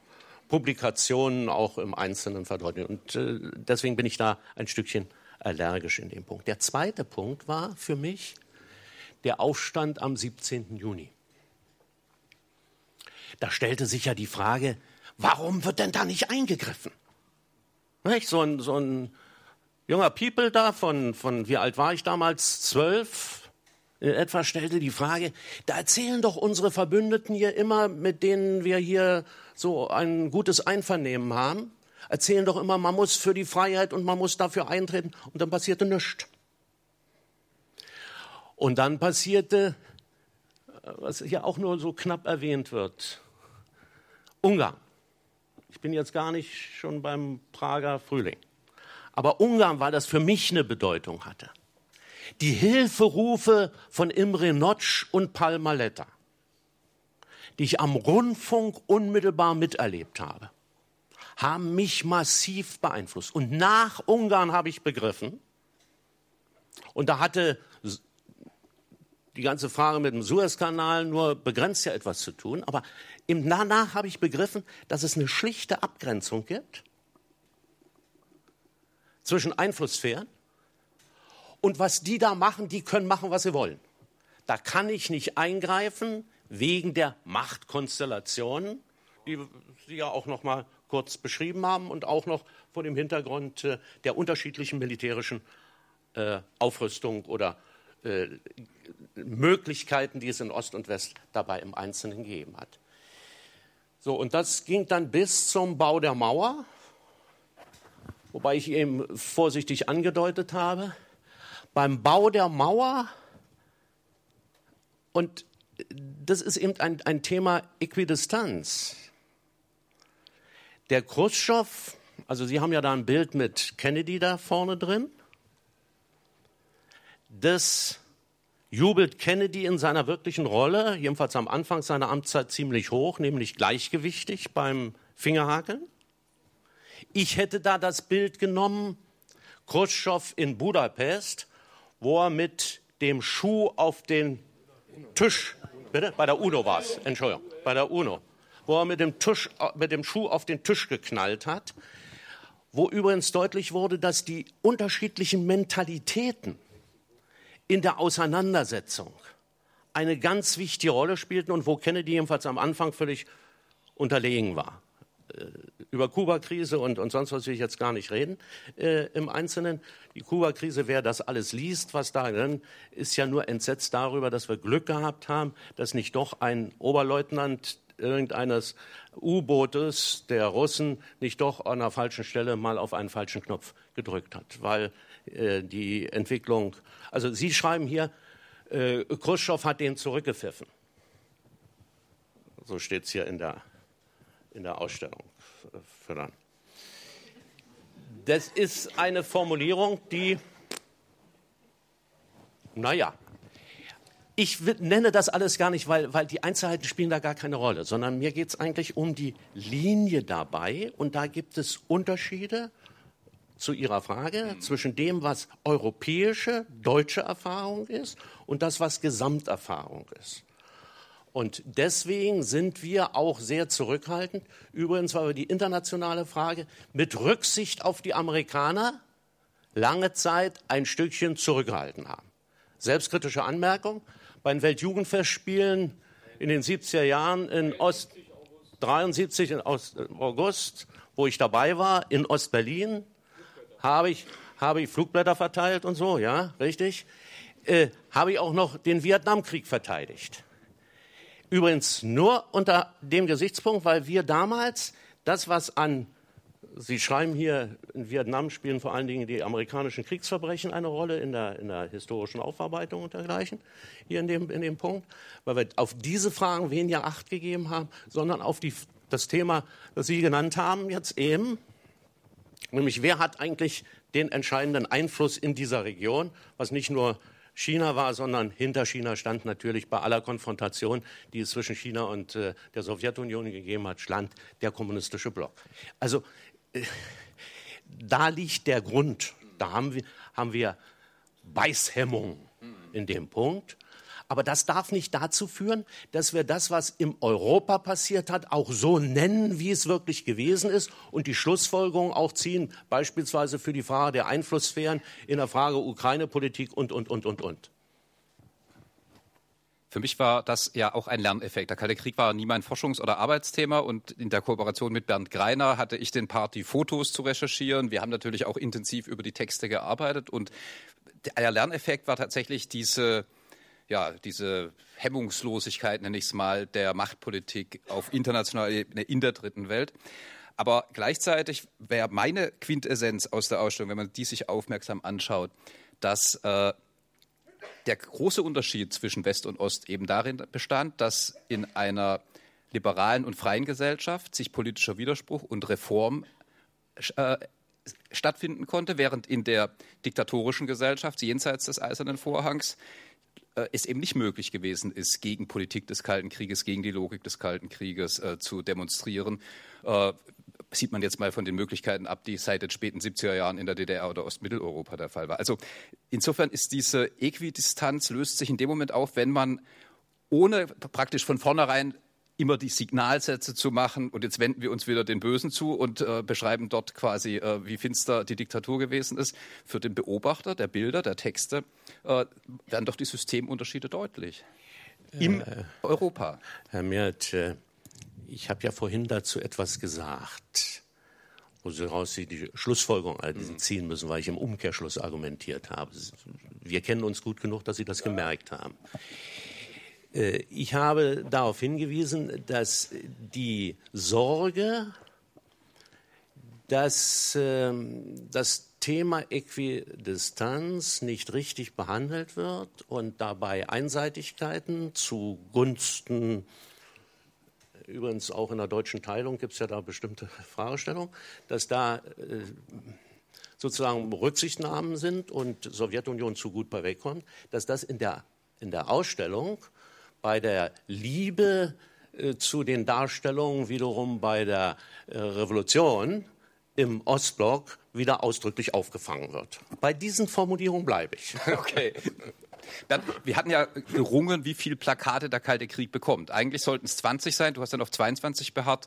Publikationen auch im Einzelnen verdeutlichen. Und äh, deswegen bin ich da ein Stückchen allergisch in dem Punkt. Der zweite Punkt war für mich der Aufstand am 17. Juni. Da stellte sich ja die Frage, warum wird denn da nicht eingegriffen? Nicht? So, ein, so ein junger People da, von, von wie alt war ich damals? Zwölf, in etwa stellte die Frage, da erzählen doch unsere Verbündeten hier immer, mit denen wir hier so ein gutes Einvernehmen haben, erzählen doch immer, man muss für die Freiheit und man muss dafür eintreten. Und dann passierte nichts. Und dann passierte, was hier auch nur so knapp erwähnt wird, Ungarn. Ich bin jetzt gar nicht schon beim Prager Frühling. Aber Ungarn, weil das für mich eine Bedeutung hatte. Die Hilferufe von Imre Notch und Palmaletta die ich am Rundfunk unmittelbar miterlebt habe, haben mich massiv beeinflusst. Und nach Ungarn habe ich begriffen, und da hatte die ganze Frage mit dem Suezkanal nur begrenzt ja etwas zu tun, aber im danach habe ich begriffen, dass es eine schlichte Abgrenzung gibt zwischen Einflusssphären und was die da machen, die können machen, was sie wollen. Da kann ich nicht eingreifen, wegen der Machtkonstellationen, die Sie ja auch noch mal kurz beschrieben haben und auch noch vor dem Hintergrund äh, der unterschiedlichen militärischen äh, Aufrüstung oder äh, Möglichkeiten, die es in Ost und West dabei im Einzelnen gegeben hat. So, und das ging dann bis zum Bau der Mauer, wobei ich eben vorsichtig angedeutet habe, beim Bau der Mauer und das ist eben ein, ein Thema Äquidistanz. Der Khrushchev, also Sie haben ja da ein Bild mit Kennedy da vorne drin. Das jubelt Kennedy in seiner wirklichen Rolle, jedenfalls am Anfang seiner Amtszeit ziemlich hoch, nämlich gleichgewichtig beim Fingerhakeln. Ich hätte da das Bild genommen, Khrushchev in Budapest, wo er mit dem Schuh auf den Tisch Bitte? Bei der UNO war es, Entschuldigung, bei der UNO, wo er mit dem, Tisch, mit dem Schuh auf den Tisch geknallt hat, wo übrigens deutlich wurde, dass die unterschiedlichen Mentalitäten in der Auseinandersetzung eine ganz wichtige Rolle spielten und wo Kennedy jedenfalls am Anfang völlig unterlegen war. Äh, über Kuba-Krise und, und sonst was will ich jetzt gar nicht reden äh, im Einzelnen. Die Kuba-Krise, wer das alles liest, was da drin ist, ja nur entsetzt darüber, dass wir Glück gehabt haben, dass nicht doch ein Oberleutnant irgendeines U-Bootes der Russen nicht doch an der falschen Stelle mal auf einen falschen Knopf gedrückt hat, weil äh, die Entwicklung, also Sie schreiben hier, äh, Khrushchev hat den zurückgepfiffen. So steht es hier in der in der Ausstellung fördern. Das ist eine Formulierung, die, naja, ich nenne das alles gar nicht, weil, weil die Einzelheiten spielen da gar keine Rolle, sondern mir geht es eigentlich um die Linie dabei und da gibt es Unterschiede zu Ihrer Frage zwischen dem, was europäische, deutsche Erfahrung ist und das, was Gesamterfahrung ist. Und deswegen sind wir auch sehr zurückhaltend. Übrigens, weil wir die internationale Frage mit Rücksicht auf die Amerikaner lange Zeit ein Stückchen zurückgehalten haben. Selbstkritische Anmerkung. Bei den Weltjugendfestspielen in den 70er Jahren in Ost 73 in Ost, August, wo ich dabei war, in Ostberlin, habe ich, habe ich Flugblätter verteilt und so, ja, richtig. Äh, habe ich auch noch den Vietnamkrieg verteidigt. Übrigens nur unter dem Gesichtspunkt, weil wir damals das, was an, Sie schreiben hier, in Vietnam spielen vor allen Dingen die amerikanischen Kriegsverbrechen eine Rolle in der, in der historischen Aufarbeitung und dergleichen, hier in dem, in dem Punkt, weil wir auf diese Fragen weniger Acht gegeben haben, sondern auf die, das Thema, das Sie genannt haben, jetzt eben, nämlich wer hat eigentlich den entscheidenden Einfluss in dieser Region, was nicht nur China war, sondern hinter China stand natürlich bei aller Konfrontation, die es zwischen China und äh, der Sowjetunion gegeben hat, stand der kommunistische Block. Also äh, da liegt der Grund. Da haben wir, haben wir Beißhemmung in dem Punkt. Aber das darf nicht dazu führen, dass wir das, was im Europa passiert hat, auch so nennen, wie es wirklich gewesen ist und die Schlussfolgerung auch ziehen, beispielsweise für die Frage der Einflusssphären in der Frage Ukraine-Politik und, und, und, und, und. Für mich war das ja auch ein Lerneffekt. Der Kalte Krieg war nie mein Forschungs- oder Arbeitsthema und in der Kooperation mit Bernd Greiner hatte ich den Part, die Fotos zu recherchieren. Wir haben natürlich auch intensiv über die Texte gearbeitet und der Lerneffekt war tatsächlich diese, ja, diese Hemmungslosigkeit, nenne ich es mal, der Machtpolitik auf internationaler Ebene in der dritten Welt. Aber gleichzeitig wäre meine Quintessenz aus der Ausstellung, wenn man die sich aufmerksam anschaut, dass äh, der große Unterschied zwischen West und Ost eben darin bestand, dass in einer liberalen und freien Gesellschaft sich politischer Widerspruch und Reform äh, stattfinden konnte, während in der diktatorischen Gesellschaft jenseits des Eisernen Vorhangs äh, es eben nicht möglich gewesen ist, gegen Politik des Kalten Krieges, gegen die Logik des Kalten Krieges äh, zu demonstrieren. Äh, sieht man jetzt mal von den Möglichkeiten ab, die seit den späten 70er Jahren in der DDR oder Ostmitteleuropa der Fall war. Also insofern ist diese Äquidistanz löst sich in dem Moment auf, wenn man ohne praktisch von vornherein immer die Signalsätze zu machen und jetzt wenden wir uns wieder den Bösen zu und äh, beschreiben dort quasi, äh, wie finster die Diktatur gewesen ist. Für den Beobachter der Bilder, der Texte äh, werden doch die Systemunterschiede deutlich. Im äh, Europa. Herr Mert, äh, ich habe ja vorhin dazu etwas gesagt, woraus Sie die Schlussfolgerung mhm. ziehen müssen, weil ich im Umkehrschluss argumentiert habe. Wir kennen uns gut genug, dass Sie das gemerkt haben. Äh, ich habe darauf hingewiesen, dass die Sorge, dass ähm, das Thema Äquidistanz nicht richtig behandelt wird und dabei Einseitigkeiten zugunsten übrigens auch in der deutschen Teilung gibt es ja da bestimmte Fragestellungen, dass da äh, sozusagen Rücksichtnahmen sind und Sowjetunion zu gut bei wegkommt, dass das in der, in der Ausstellung bei der Liebe äh, zu den Darstellungen wiederum bei der äh, Revolution im Ostblock wieder ausdrücklich aufgefangen wird. Bei diesen Formulierungen bleibe ich. Okay. Wir hatten ja gerungen, wie viele Plakate der Kalte Krieg bekommt. Eigentlich sollten es 20 sein, du hast dann auf 22 beharrt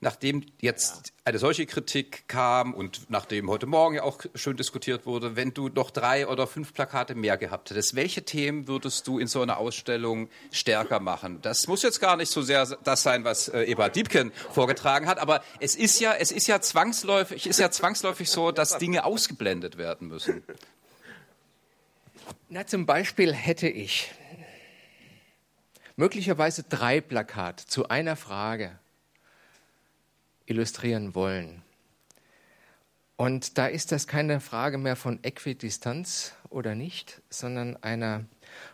nachdem jetzt eine solche Kritik kam und nachdem heute Morgen ja auch schön diskutiert wurde, wenn du noch drei oder fünf Plakate mehr gehabt hättest, welche Themen würdest du in so einer Ausstellung stärker machen? Das muss jetzt gar nicht so sehr das sein, was äh, Eberhard Diebken vorgetragen hat, aber es ist ja, es ist ja zwangsläufig, ist ja zwangsläufig so, dass Dinge ausgeblendet werden müssen. Na, zum Beispiel hätte ich möglicherweise drei Plakate zu einer Frage illustrieren wollen. Und da ist das keine Frage mehr von Äquidistanz oder nicht, sondern einer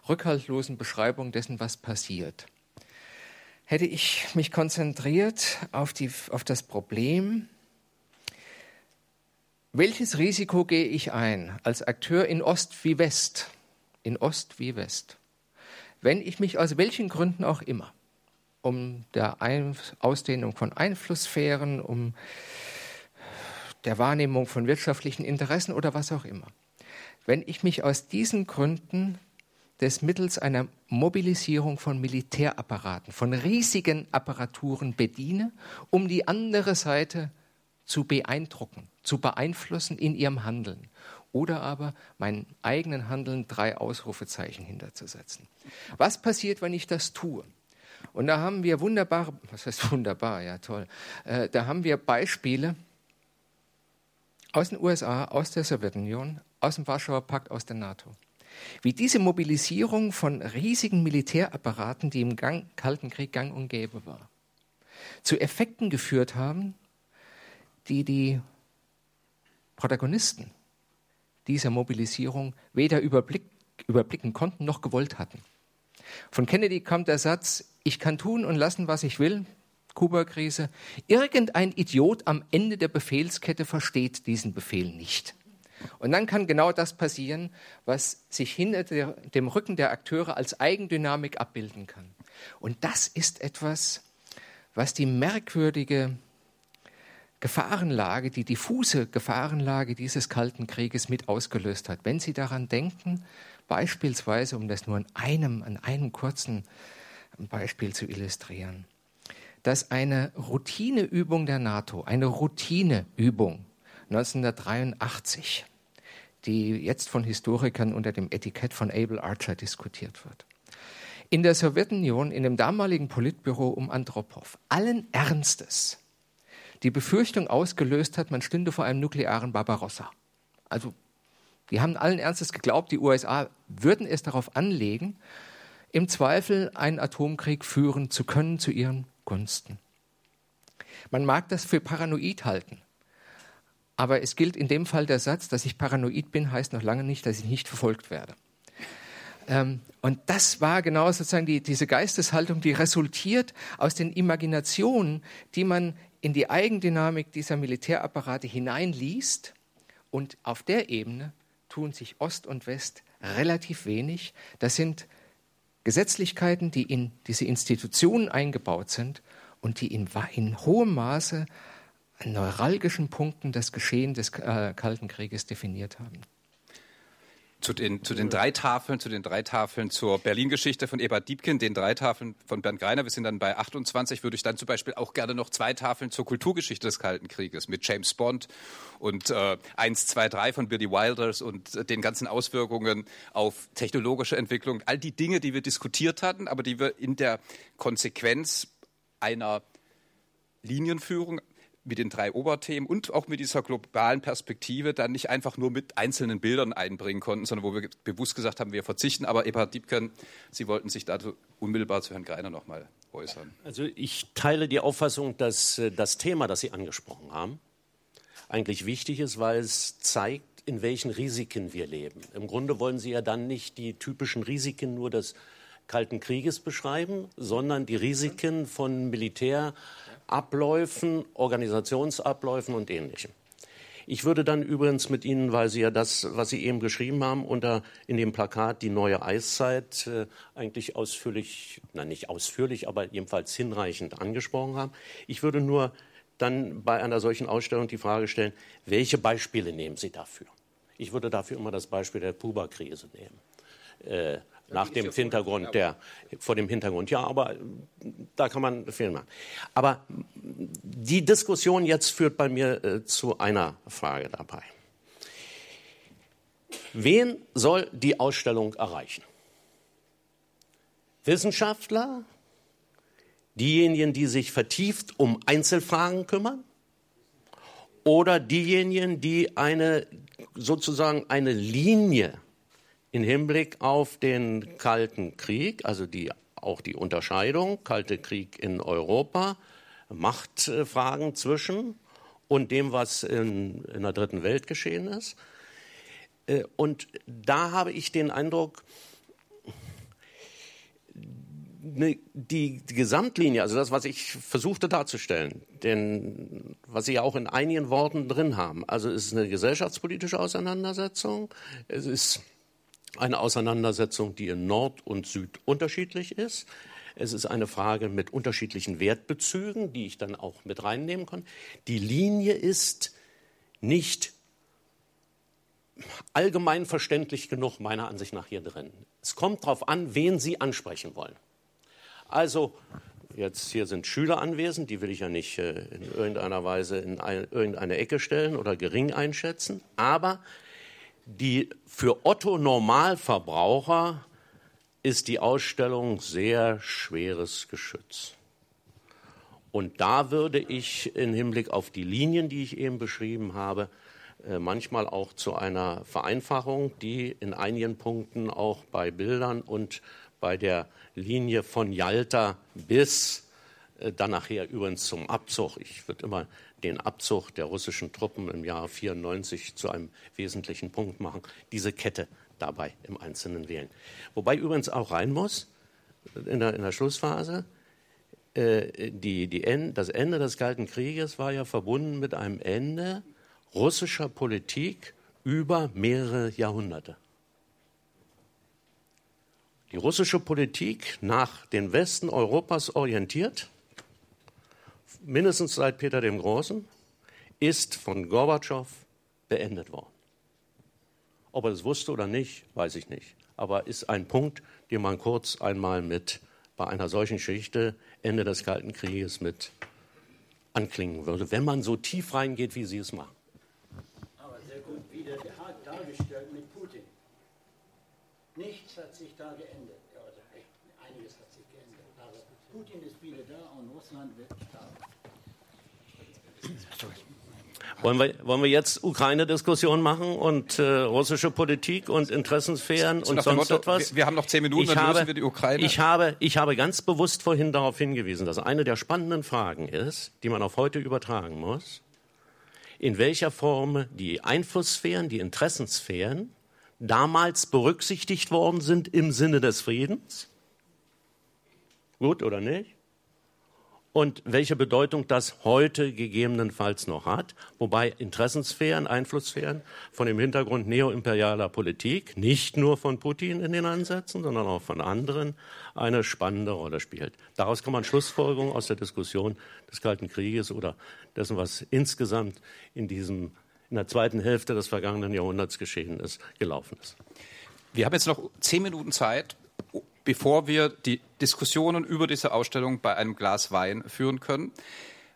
rückhaltlosen Beschreibung dessen, was passiert. Hätte ich mich konzentriert auf, die, auf das Problem, welches Risiko gehe ich ein als Akteur in Ost wie West, in Ost wie West, wenn ich mich aus welchen Gründen auch immer um der Ausdehnung von Einflusssphären, um der Wahrnehmung von wirtschaftlichen Interessen oder was auch immer. Wenn ich mich aus diesen Gründen des Mittels einer Mobilisierung von Militärapparaten, von riesigen Apparaturen bediene, um die andere Seite zu beeindrucken, zu beeinflussen in ihrem Handeln oder aber meinen eigenen Handeln drei Ausrufezeichen hinterzusetzen. Was passiert, wenn ich das tue? Und da haben wir wunderbare, was heißt wunderbar, ja toll, äh, da haben wir Beispiele aus den USA, aus der Sowjetunion, aus dem Warschauer Pakt, aus der NATO. Wie diese Mobilisierung von riesigen Militärapparaten, die im Gang, Kalten Krieg gang und gäbe war, zu Effekten geführt haben, die die Protagonisten dieser Mobilisierung weder überblick, überblicken konnten noch gewollt hatten. Von Kennedy kommt der Satz, ich kann tun und lassen, was ich will, Kuba-Krise. Irgendein Idiot am Ende der Befehlskette versteht diesen Befehl nicht. Und dann kann genau das passieren, was sich hinter der, dem Rücken der Akteure als Eigendynamik abbilden kann. Und das ist etwas, was die merkwürdige Gefahrenlage, die diffuse Gefahrenlage dieses Kalten Krieges mit ausgelöst hat. Wenn Sie daran denken, Beispielsweise, um das nur an einem, an einem kurzen Beispiel zu illustrieren, dass eine Routineübung der NATO, eine Routineübung 1983, die jetzt von Historikern unter dem Etikett von Abel Archer diskutiert wird, in der Sowjetunion, in dem damaligen Politbüro um Andropov, allen Ernstes die Befürchtung ausgelöst hat, man stünde vor einem nuklearen Barbarossa. Also, die haben allen Ernstes geglaubt, die USA würden es darauf anlegen, im Zweifel einen Atomkrieg führen zu können zu ihren Gunsten. Man mag das für paranoid halten, aber es gilt in dem Fall der Satz, dass ich paranoid bin, heißt noch lange nicht, dass ich nicht verfolgt werde. Ähm, und das war genau sozusagen die, diese Geisteshaltung, die resultiert aus den Imaginationen, die man in die Eigendynamik dieser Militärapparate hineinliest. Und auf der Ebene tun sich Ost und West relativ wenig. Das sind Gesetzlichkeiten, die in diese Institutionen eingebaut sind und die in, in hohem Maße an neuralgischen Punkten das Geschehen des äh, Kalten Krieges definiert haben. Zu den, zu den drei Tafeln, zu den drei Tafeln zur Berlin-Geschichte von Ebert Diebken, den drei Tafeln von Bernd Greiner, wir sind dann bei 28, würde ich dann zum Beispiel auch gerne noch zwei Tafeln zur Kulturgeschichte des Kalten Krieges mit James Bond und äh, 1, 2, 3 von Billy Wilders und äh, den ganzen Auswirkungen auf technologische Entwicklung. All die Dinge, die wir diskutiert hatten, aber die wir in der Konsequenz einer Linienführung mit den drei Oberthemen und auch mit dieser globalen Perspektive dann nicht einfach nur mit einzelnen Bildern einbringen konnten, sondern wo wir bewusst gesagt haben, wir verzichten. Aber Eberhard Diebken, Sie wollten sich dazu unmittelbar zu Herrn Greiner noch mal äußern. Also ich teile die Auffassung, dass äh, das Thema, das Sie angesprochen haben, eigentlich wichtig ist, weil es zeigt, in welchen Risiken wir leben. Im Grunde wollen Sie ja dann nicht die typischen Risiken nur des Kalten Krieges beschreiben, sondern die Risiken von Militär Abläufen, Organisationsabläufen und Ähnlichem. Ich würde dann übrigens mit Ihnen, weil Sie ja das, was Sie eben geschrieben haben, unter in dem Plakat die neue Eiszeit äh, eigentlich ausführlich, na nicht ausführlich, aber jedenfalls hinreichend angesprochen haben. Ich würde nur dann bei einer solchen Ausstellung die Frage stellen, welche Beispiele nehmen Sie dafür? Ich würde dafür immer das Beispiel der Kuba-Krise nehmen. Äh, nach dem Hintergrund der, vor dem Hintergrund. Ja, aber da kann man viel machen. Aber die Diskussion jetzt führt bei mir äh, zu einer Frage dabei. Wen soll die Ausstellung erreichen? Wissenschaftler? Diejenigen, die sich vertieft um Einzelfragen kümmern? Oder diejenigen, die eine sozusagen eine Linie in Hinblick auf den Kalten Krieg, also die, auch die Unterscheidung, Kalte Krieg in Europa, Machtfragen zwischen und dem, was in, in der Dritten Welt geschehen ist. Äh, und da habe ich den Eindruck, ne, die, Gesamtlinie, also das, was ich versuchte darzustellen, denn was Sie ja auch in einigen Worten drin haben, also es ist eine gesellschaftspolitische Auseinandersetzung, es ist eine Auseinandersetzung, die in Nord und Süd unterschiedlich ist. Es ist eine Frage mit unterschiedlichen Wertbezügen, die ich dann auch mit reinnehmen kann. Die Linie ist nicht allgemein verständlich genug, meiner Ansicht nach, hier drin. Es kommt darauf an, wen Sie ansprechen wollen. Also, jetzt hier sind Schüler anwesend, die will ich ja nicht äh, in irgendeiner Weise in eine, irgendeine Ecke stellen oder gering einschätzen, aber die für Otto Normalverbraucher ist die Ausstellung sehr schweres Geschütz. Und da würde ich im Hinblick auf die Linien, die ich eben beschrieben habe, äh, manchmal auch zu einer Vereinfachung, die in einigen Punkten auch bei Bildern und bei der Linie von Yalta bis äh, dann nachher übrigens zum Abzug. Ich würde immer den Abzug der russischen Truppen im Jahr 94 zu einem wesentlichen Punkt machen, diese Kette dabei im Einzelnen wählen. Wobei übrigens auch rein muss, in der, in der Schlussphase, äh, die, die End, das Ende des Kalten Krieges war ja verbunden mit einem Ende russischer Politik über mehrere Jahrhunderte. Die russische Politik nach den Westen Europas orientiert mindestens seit Peter dem Großen, ist von Gorbatschow beendet worden. Ob er es wusste oder nicht, weiß ich nicht. aber ist ein Punkt, den man kurz einmal mit bei einer solchen Geschichte Ende des Kalten Krieges mit anklingen würde, wenn man so tief reingeht, wie Sie es machen. Aber sehr gut wieder dargestellt mit Putin. Nichts hat sich da geändert. Also einiges hat sich geändert. Aber Putin ist wieder da und Russland wird. Wollen wir, wollen wir jetzt Ukraine-Diskussion machen und äh, russische Politik und Interessensphären und sonst Motto, etwas? Wir, wir, haben noch zehn Minuten, ich dann habe, lösen wir die Ukraine. Ich habe, ich habe ganz bewusst vorhin darauf hingewiesen, dass eine der spannenden Fragen ist, die man auf heute übertragen muss, in welcher Form die Einflusssphären, die Interessenssphären damals berücksichtigt worden sind im Sinne des Friedens. Gut oder nicht? Und welche Bedeutung das heute gegebenenfalls noch hat, wobei Interessenssphären, Einflusssphären von dem Hintergrund neoimperialer Politik, nicht nur von Putin in den Ansätzen, sondern auch von anderen, eine spannende Rolle spielt. Daraus kann man Schlussfolgerungen aus der Diskussion des Kalten Krieges oder dessen, was insgesamt in diesem in der zweiten Hälfte des vergangenen Jahrhunderts geschehen ist, gelaufen ist. Wir haben jetzt noch zehn Minuten Zeit, bevor wir die Diskussionen über diese Ausstellung bei einem Glas Wein führen können.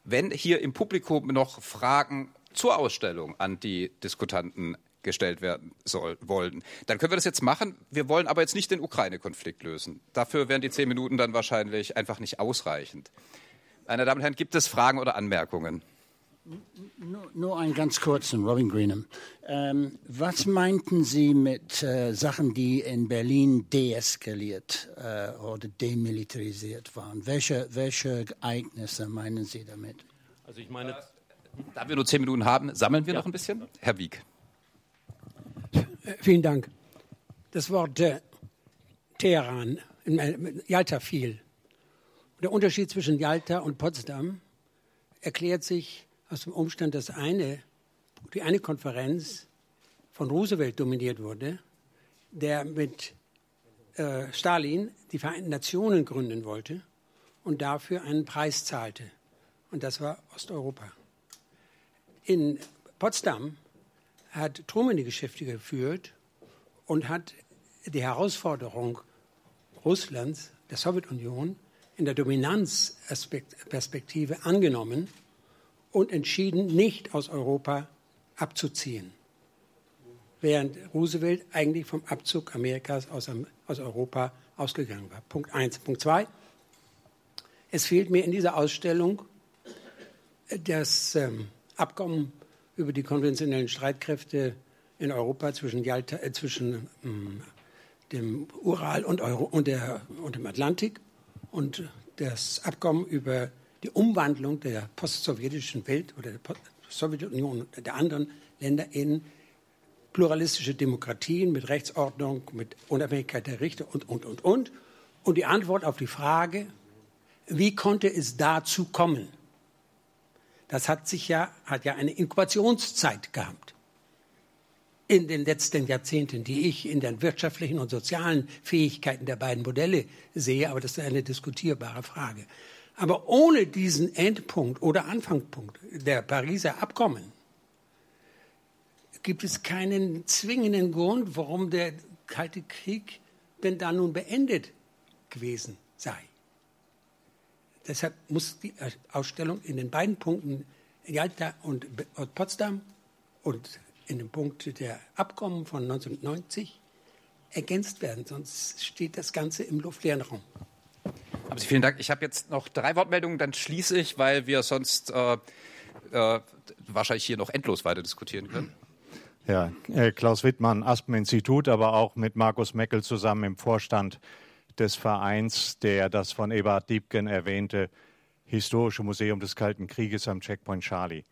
Wenn hier im Publikum noch Fragen zur Ausstellung an die Diskutanten gestellt werden soll, wollen. Dann können wir das jetzt machen. Wir wollen aber jetzt nicht den Ukraine-Konflikt lösen. Dafür wären die zehn Minuten dann wahrscheinlich einfach nicht ausreichend. Meine Damen und Herren, gibt es Fragen oder Anmerkungen? Nur, nur einen ganz kurzen, Robin Greenham. Ähm, was meinten Sie mit äh, Sachen, die in Berlin deeskaliert äh, oder demilitarisiert waren? Welche, welche Ereignisse meinen Sie damit? Also ich meine, da wir nur zehn Minuten haben, sammeln wir ja. noch ein bisschen. Herr Wieck. Äh, vielen Dank. Das Wort äh, Teheran in Jalta fiel. Der Unterschied zwischen Jalta und Potsdam erklärt sich aus dem Umstand, dass eine, die eine Konferenz von Roosevelt dominiert wurde, der mit äh, Stalin die Vereinten Nationen gründen wollte und dafür einen Preis zahlte. Und das war Osteuropa. In Potsdam hat Truman die Geschäfte geführt und hat die Herausforderung Russlands, der Sowjetunion, in der Dominanzperspektive angenommen und entschieden, nicht aus Europa abzuziehen. Während Roosevelt eigentlich vom Abzug Amerikas aus, Europa ausgegangen war. Punkt eins. Punkt zwei. Es fehlt mir in dieser Ausstellung das ähm, Abkommen über die konventionellen Streitkräfte in Europa zwischen, Jalta, äh, zwischen ähm, dem Ural und, Euro, und, der, und dem Atlantik und das Abkommen über die Umwandlung der postsowjetischen Welt oder der Sowjetunion und der anderen Länder in pluralistische Demokratien mit Rechtsordnung, mit Unabhängigkeit der Richter und, und, und, und. Und die Antwort auf die Frage, wie konnte es dazu kommen? Das hat sich ja, hat ja eine Inkubationszeit gehabt. In den letzten Jahrzehnten, die ich in den wirtschaftlichen und sozialen Fähigkeiten der beiden Modelle sehe, aber das ist eine diskutierbare Frage. Aber ohne diesen Endpunkt oder Anfangspunkt der Pariser Abkommen gibt es keinen zwingenden Grund, warum der Kalte Krieg denn da nun beendet gewesen sei. Deshalb muss die Ausstellung in den beiden Punkten Jalta und Potsdam und in dem Punkt der Abkommen von 1990 ergänzt werden, sonst steht das Ganze im luftleeren Raum. Sie vielen Dank. Ich habe jetzt noch drei Wortmeldungen, dann schließe ich, weil wir sonst äh, äh, wahrscheinlich hier noch endlos weiter diskutieren können. Ja, äh, Klaus Wittmann, Aspen-Institut, aber auch mit Markus Meckel zusammen im Vorstand des Vereins, der das von Eberhard Diebken erwähnte Historische Museum des Kalten Krieges am Checkpoint Charlie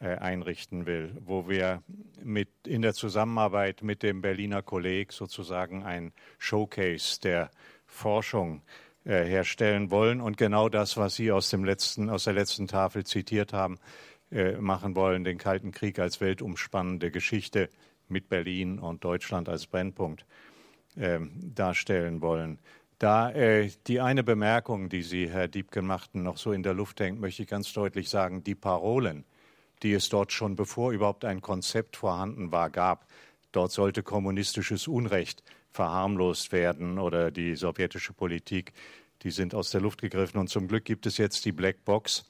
äh, einrichten will, wo wir mit, in der Zusammenarbeit mit dem Berliner Kolleg sozusagen ein Showcase der Forschung äh, herstellen wollen und genau das, was Sie aus, dem letzten, aus der letzten Tafel zitiert haben, äh, machen wollen, den Kalten Krieg als weltumspannende Geschichte mit Berlin und Deutschland als Brennpunkt ähm, darstellen wollen. Da äh, die eine Bemerkung, die Sie, Herr Diebken, machten, noch so in der Luft hängt, möchte ich ganz deutlich sagen, die Parolen, die es dort schon bevor überhaupt ein Konzept vorhanden war, gab, dort sollte kommunistisches Unrecht verharmlost werden oder die sowjetische Politik, die sind aus der Luft gegriffen. Und zum Glück gibt es jetzt die Black Box,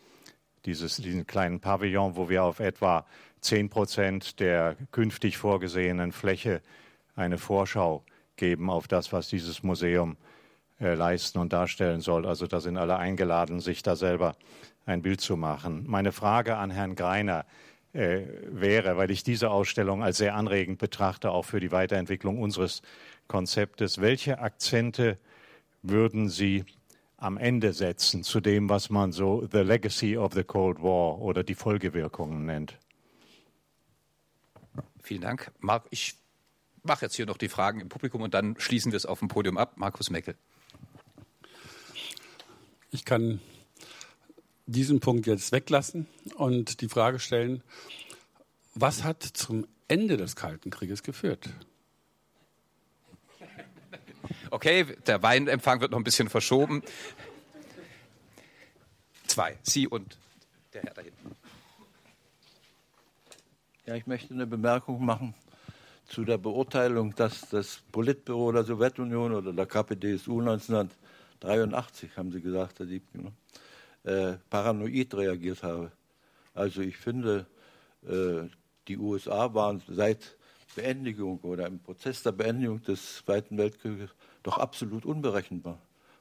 dieses, diesen kleinen Pavillon, wo wir auf etwa 10 Prozent der künftig vorgesehenen Fläche eine Vorschau geben auf das, was dieses Museum äh, leisten und darstellen soll. Also da sind alle eingeladen, sich da selber ein Bild zu machen. Meine Frage an Herrn Greiner äh, wäre, weil ich diese Ausstellung als sehr anregend betrachte, auch für die Weiterentwicklung unseres Konzeptes, welche Akzente würden Sie am Ende setzen zu dem, was man so The Legacy of the Cold War oder die Folgewirkungen nennt? Vielen Dank. Marc, ich mache jetzt hier noch die Fragen im Publikum und dann schließen wir es auf dem Podium ab. Markus Meckel. Ich kann diesen Punkt jetzt weglassen und die Frage stellen, was hat zum Ende des Kalten Krieges geführt? Okay, der Weinempfang wird noch ein bisschen verschoben. Zwei, Sie und der Herr da hinten. Ja, ich möchte eine Bemerkung machen zu der Beurteilung, dass das Politbüro der Sowjetunion oder der KPDSU 1900 83 haben Sie gesagt, Herr Diebken, ne? äh, paranoid reagiert habe. Also ich finde, äh, die USA waren seit Beendigung oder im Prozess der Beendigung des Zweiten Weltkrieges doch absolut unberechenbar.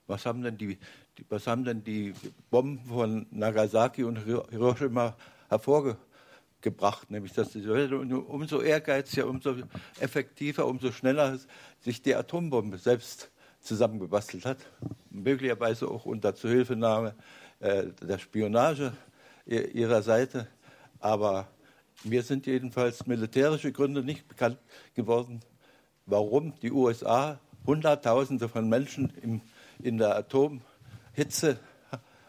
Was haben denn die, die, was haben denn die Bomben von Nagasaki und Hiroshima hervorgebracht? Nämlich, dass die Sowjetunion umso ehrgeiziger, umso effektiver, umso schneller sich die Atombombe selbst zusammengebastelt hat, möglicherweise auch unter Zuhilfenahme äh, der Spionage ihrer Seite. Aber mir sind jedenfalls militärische Gründe nicht bekannt geworden, warum die USA Hunderttausende von Menschen im, in der Atomhitze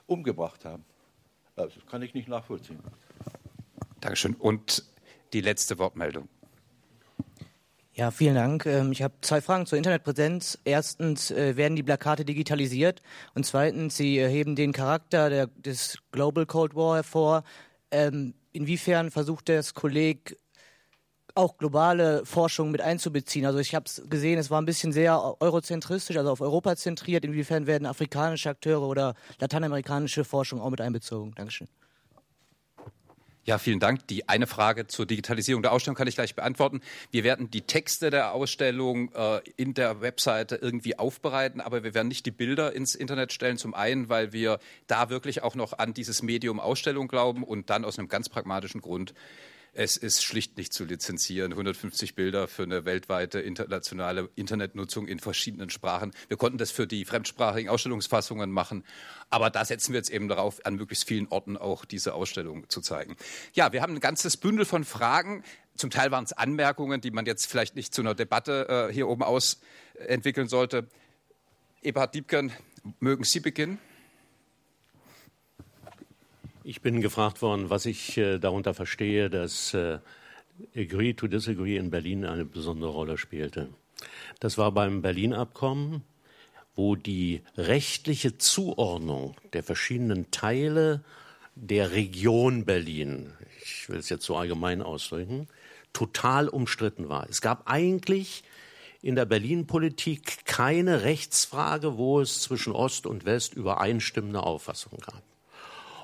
umgebracht haben. Also, das kann ich nicht nachvollziehen. Dankeschön. Und die letzte Wortmeldung. Ja, vielen Dank. Ähm, ich habe zwei Fragen zur Internetpräsenz. Erstens, äh, werden die Plakate digitalisiert? Und zweitens, Sie heben den Charakter der, des Global Cold War hervor. Ähm, inwiefern versucht das Kolleg auch globale Forschung mit einzubeziehen? Also ich habe es gesehen, es war ein bisschen sehr eurozentristisch, also auf Europa zentriert. Inwiefern werden afrikanische Akteure oder lateinamerikanische Forschung auch mit einbezogen? Dankeschön. Ja, vielen Dank. Die eine Frage zur Digitalisierung der Ausstellung kann ich gleich beantworten. Wir werden die Texte der Ausstellung äh, in der Webseite irgendwie aufbereiten, aber wir werden nicht die Bilder ins Internet stellen. Zum einen, weil wir da wirklich auch noch an dieses Medium Ausstellung glauben und dann aus einem ganz pragmatischen Grund, es ist schlicht nicht zu lizenzieren. 150 Bilder für eine weltweite internationale Internetnutzung in verschiedenen Sprachen. Wir konnten das für die fremdsprachigen Ausstellungsfassungen machen. Aber da setzen wir jetzt eben darauf, an möglichst vielen Orten auch diese Ausstellung zu zeigen. Ja, wir haben ein ganzes Bündel von Fragen. Zum Teil waren es Anmerkungen, die man jetzt vielleicht nicht zu einer Debatte äh, hier oben aus entwickeln sollte. Eberhard Diebken, mögen Sie beginnen? Ich bin gefragt worden, was ich äh, darunter verstehe, dass äh, Agree to Disagree in Berlin eine besondere Rolle spielte. Das war beim Berlin-Abkommen, wo die rechtliche Zuordnung der verschiedenen Teile der Region Berlin, ich will es jetzt so allgemein ausdrücken, total umstritten war. Es gab eigentlich in der Berlin-Politik keine Rechtsfrage, wo es zwischen Ost und West übereinstimmende Auffassungen gab.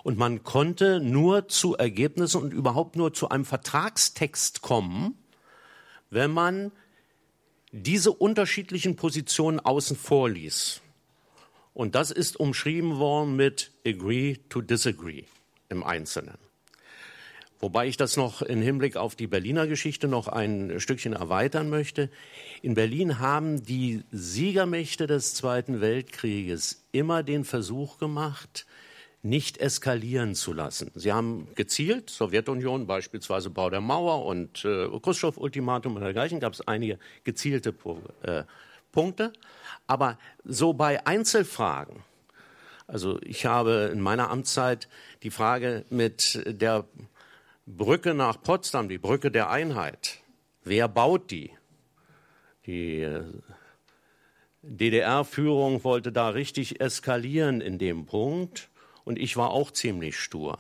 Und man konnte nur zu Ergebnissen und überhaupt nur zu einem Vertragstext kommen, wenn man diese unterschiedlichen Positionen außen vor ließ. Und das ist umschrieben worden mit agree to disagree im Einzelnen. Wobei ich das noch im Hinblick auf die Berliner Geschichte noch ein Stückchen erweitern möchte. In Berlin haben die Siegermächte des Zweiten Weltkrieges immer den Versuch gemacht, nicht eskalieren zu lassen. Sie haben gezielt, Sowjetunion beispielsweise Bau der Mauer und äh, Khrushchev-Ultimatum und dergleichen, gab es einige gezielte äh, Punkte. Aber so bei Einzelfragen, also ich habe in meiner Amtszeit die Frage mit der Brücke nach Potsdam, die Brücke der Einheit. Wer baut die? Die äh, DDR-Führung wollte da richtig eskalieren in dem Punkt und ich war auch ziemlich stur.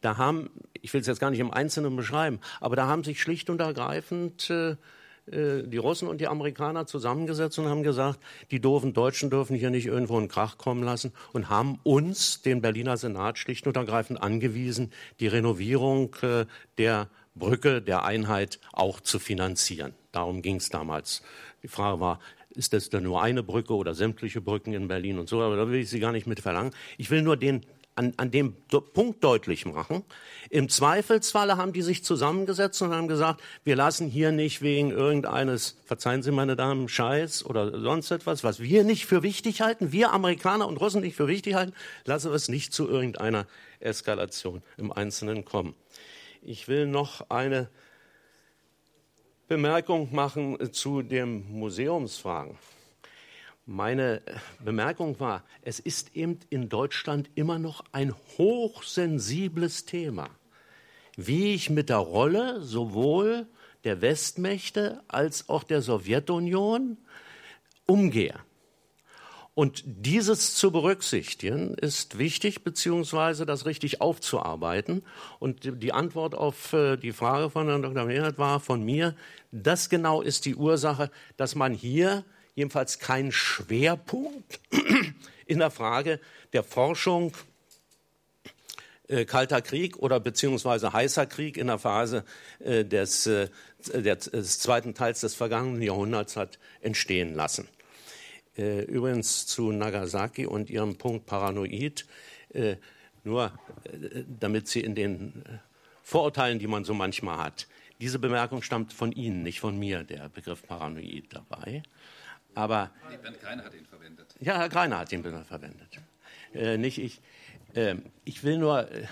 Da haben, ich will es jetzt gar nicht im Einzelnen beschreiben, aber da haben sich schlicht und ergreifend äh, äh, die Russen und die Amerikaner zusammengesetzt und haben gesagt, die doofen Deutschen dürfen hier nicht irgendwo einen Krach kommen lassen und haben uns, den Berliner Senat, schlicht und ergreifend angewiesen, die Renovierung äh, der Brücke, der Einheit auch zu finanzieren. Darum ging es damals. Die Frage war, ist das dann nur eine Brücke oder sämtliche Brücken in Berlin und so, aber da will ich Sie gar nicht mit verlangen. Ich will nur den an, an dem Punkt deutlich machen. Im Zweifelsfalle haben die sich zusammengesetzt und haben gesagt, wir lassen hier nicht wegen irgendeines, verzeihen Sie meine Damen, Scheiß oder sonst etwas, was wir nicht für wichtig halten, wir Amerikaner und Russen nicht für wichtig halten, lassen wir es nicht zu irgendeiner Eskalation im Einzelnen kommen. Ich will noch eine Bemerkung machen zu den Museumsfragen. Meine Bemerkung war, es ist eben in Deutschland immer noch ein hochsensibles Thema, wie ich mit der Rolle sowohl der Westmächte als auch der Sowjetunion umgehe. Und dieses zu berücksichtigen ist wichtig, beziehungsweise das richtig aufzuarbeiten. Und die Antwort auf äh, die Frage von Herrn Dr. Mehnert war von mir, das genau ist die Ursache, dass man hier jedenfalls keinen Schwerpunkt in der Frage der Forschung äh, Kalter Krieg oder beziehungsweise heißer Krieg in der Phase äh, des, des zweiten Teils des vergangenen Jahrhunderts hat entstehen lassen. Äh, übrigens zu Nagasaki und Ihrem Punkt Paranoid, äh, nur äh, damit Sie in den Vorurteilen, die man so manchmal hat, diese Bemerkung stammt von Ihnen, nicht von mir, der Begriff Paranoid dabei. Aber nee, Bernd Greiner hat ihn verwendet. Ja, Herr Greiner hat ihn verwendet. Äh, nicht ich. Äh, ich will nur. Äh,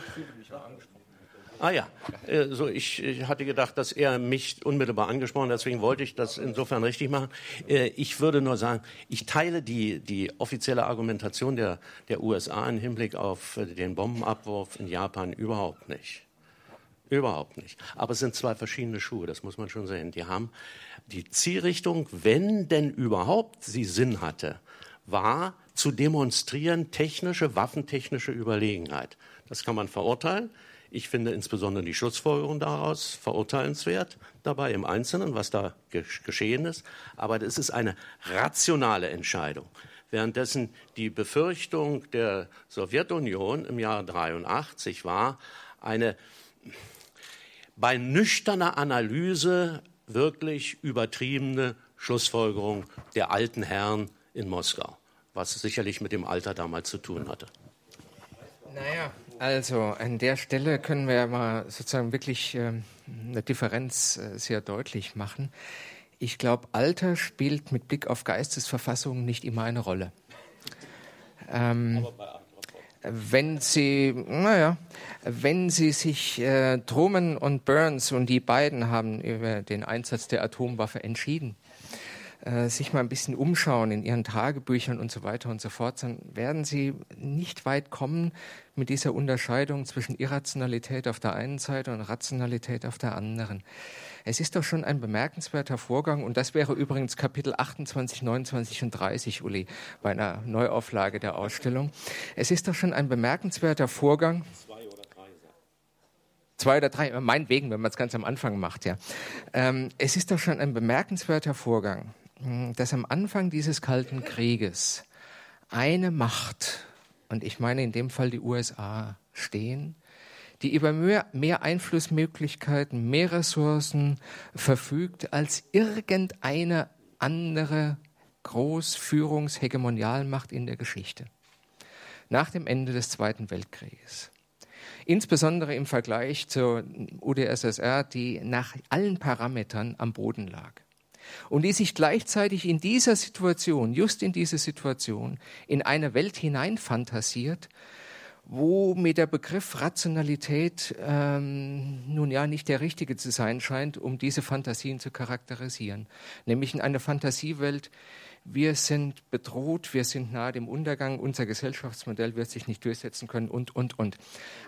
Ah ja, äh, so ich, hatte gedacht, dass er mich unmittelbar angesprochen, hat, deswegen wollte ich das insofern richtig machen. Äh, ich würde nur sagen, ich teile die, die offizielle Argumentation der, der USA im Hinblick auf äh, den Bombenabwurf in Japan überhaupt nicht. Überhaupt nicht. Aber es sind zwei verschiedene Schuhe, das muss man schon sehen. Die haben die Zielrichtung, wenn denn überhaupt sie Sinn hatte, war zu demonstrieren technische, waffentechnische Überlegenheit. Das kann man verurteilen. Ich finde insbesondere die Schlussfolgerung daraus verurteilenswert dabei im Einzelnen, was da geschehen ist. Aber das ist eine rationale Entscheidung. Währenddessen die Befürchtung der Sowjetunion im Jahr 83 war, eine bei nüchterner Analyse wirklich übertriebene Schlussfolgerung der alten Herren in Moskau, was sicherlich mit dem Alter damals zu tun hatte. Naja, also an der Stelle können wir ja mal sozusagen wirklich äh, eine Differenz äh, sehr deutlich machen. Ich glaube, Alter spielt mit Blick auf Geistesverfassung nicht immer eine Rolle. Ähm, wenn Sie, naja, wenn Sie sich äh, Truman und Burns und die beiden haben über den Einsatz der Atomwaffe entschieden, äh, sich mal ein bisschen umschauen in ihren Tagebüchern und so weiter und so fort, dann werden sie nicht weit kommen mit dieser Unterscheidung zwischen Irrationalität auf der einen Seite und Rationalität auf der anderen. Es ist doch schon ein bemerkenswerter Vorgang, und das wäre übrigens Kapitel 28, 29 und 30, Uli, bei einer Neuauflage der Ausstellung. Es ist doch schon ein bemerkenswerter Vorgang. Zwei oder drei. Meinetwegen, wenn man es ganz am Anfang macht, ja. Ähm, es ist doch schon ein bemerkenswerter Vorgang, dass am Anfang dieses Kalten Krieges eine Macht, und ich meine in dem Fall die USA, stehen, die über mehr, mehr Einflussmöglichkeiten, mehr Ressourcen verfügt als irgendeine andere Großführungshegemonialmacht in der Geschichte. Nach dem Ende des Zweiten Weltkrieges. Insbesondere im Vergleich zur UdSSR, die nach allen Parametern am Boden lag und die sich gleichzeitig in dieser Situation, just in diese Situation, in eine Welt hineinfantasiert, wo mir der Begriff Rationalität ähm, nun ja nicht der richtige zu sein scheint, um diese Fantasien zu charakterisieren. Nämlich in einer Fantasiewelt, wir sind bedroht, wir sind nahe dem Untergang, unser Gesellschaftsmodell wird sich nicht durchsetzen können und, und, und.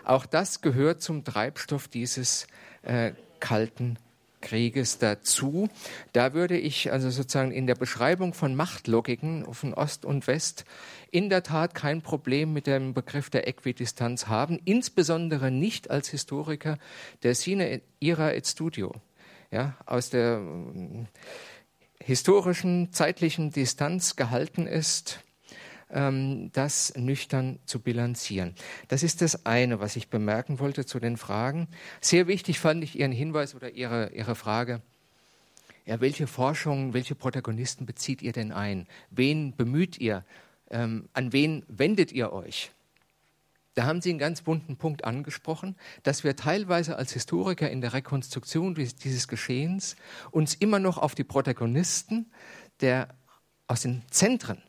Auch das gehört zum Treibstoff dieses äh, kalten Krieges dazu. Da würde ich also sozusagen in der Beschreibung von Machtlogiken von Ost und West in der Tat kein Problem mit dem Begriff der Äquidistanz haben, insbesondere nicht als Historiker der Sine ira et studio. ja, aus der äh, historischen, zeitlichen Distanz gehalten ist, das nüchtern zu bilanzieren. Das ist das eine, was ich bemerken wollte zu den Fragen. Sehr wichtig fand ich Ihren Hinweis oder Ihre, Ihre Frage. Ja, welche Forschung, welche Protagonisten bezieht ihr denn ein? Wen bemüht ihr? Ähm, an wen wendet ihr euch? Da haben Sie einen ganz bunten Punkt angesprochen, dass wir teilweise als Historiker in der Rekonstruktion dieses Geschehens uns immer noch auf die Protagonisten der, aus den Zentren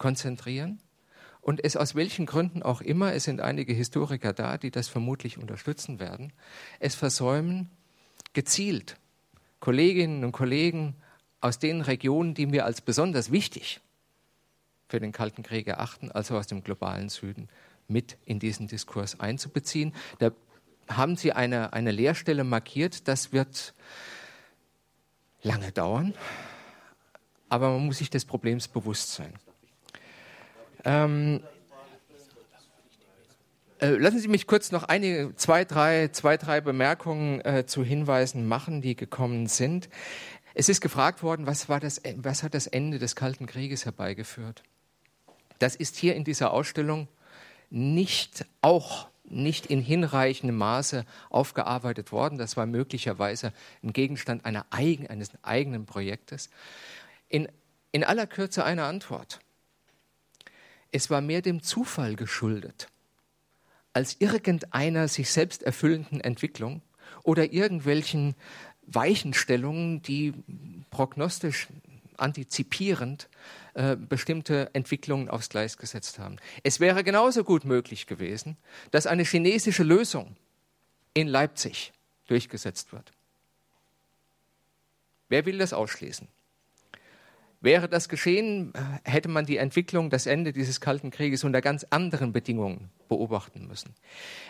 konzentrieren und es aus welchen Gründen auch immer, es sind einige Historiker da, die das vermutlich unterstützen werden, es versäumen, gezielt Kolleginnen und Kollegen aus den Regionen, die wir als besonders wichtig für den Kalten Krieg erachten, also aus dem globalen Süden, mit in diesen Diskurs einzubeziehen. Da haben Sie eine, eine Leerstelle markiert, das wird lange dauern, aber man muss sich des Problems bewusst sein. Ähm, äh, lassen Sie mich kurz noch einige, zwei, drei, zwei, drei Bemerkungen äh, zu Hinweisen machen, die gekommen sind. Es ist gefragt worden, was, war das, was hat das Ende des Kalten Krieges herbeigeführt? Das ist hier in dieser Ausstellung nicht auch nicht in hinreichendem Maße aufgearbeitet worden. Das war möglicherweise ein Gegenstand eigen, eines eigenen Projektes. In, in aller Kürze eine Antwort. Es war mehr dem Zufall geschuldet als irgendeiner sich selbst erfüllenden Entwicklung oder irgendwelchen Weichenstellungen, die prognostisch antizipierend äh, bestimmte Entwicklungen aufs Gleis gesetzt haben. Es wäre genauso gut möglich gewesen, dass eine chinesische Lösung in Leipzig durchgesetzt wird. Wer will das ausschließen? Wäre das geschehen, hätte man die Entwicklung, das Ende dieses Kalten Krieges unter ganz anderen Bedingungen beobachten müssen.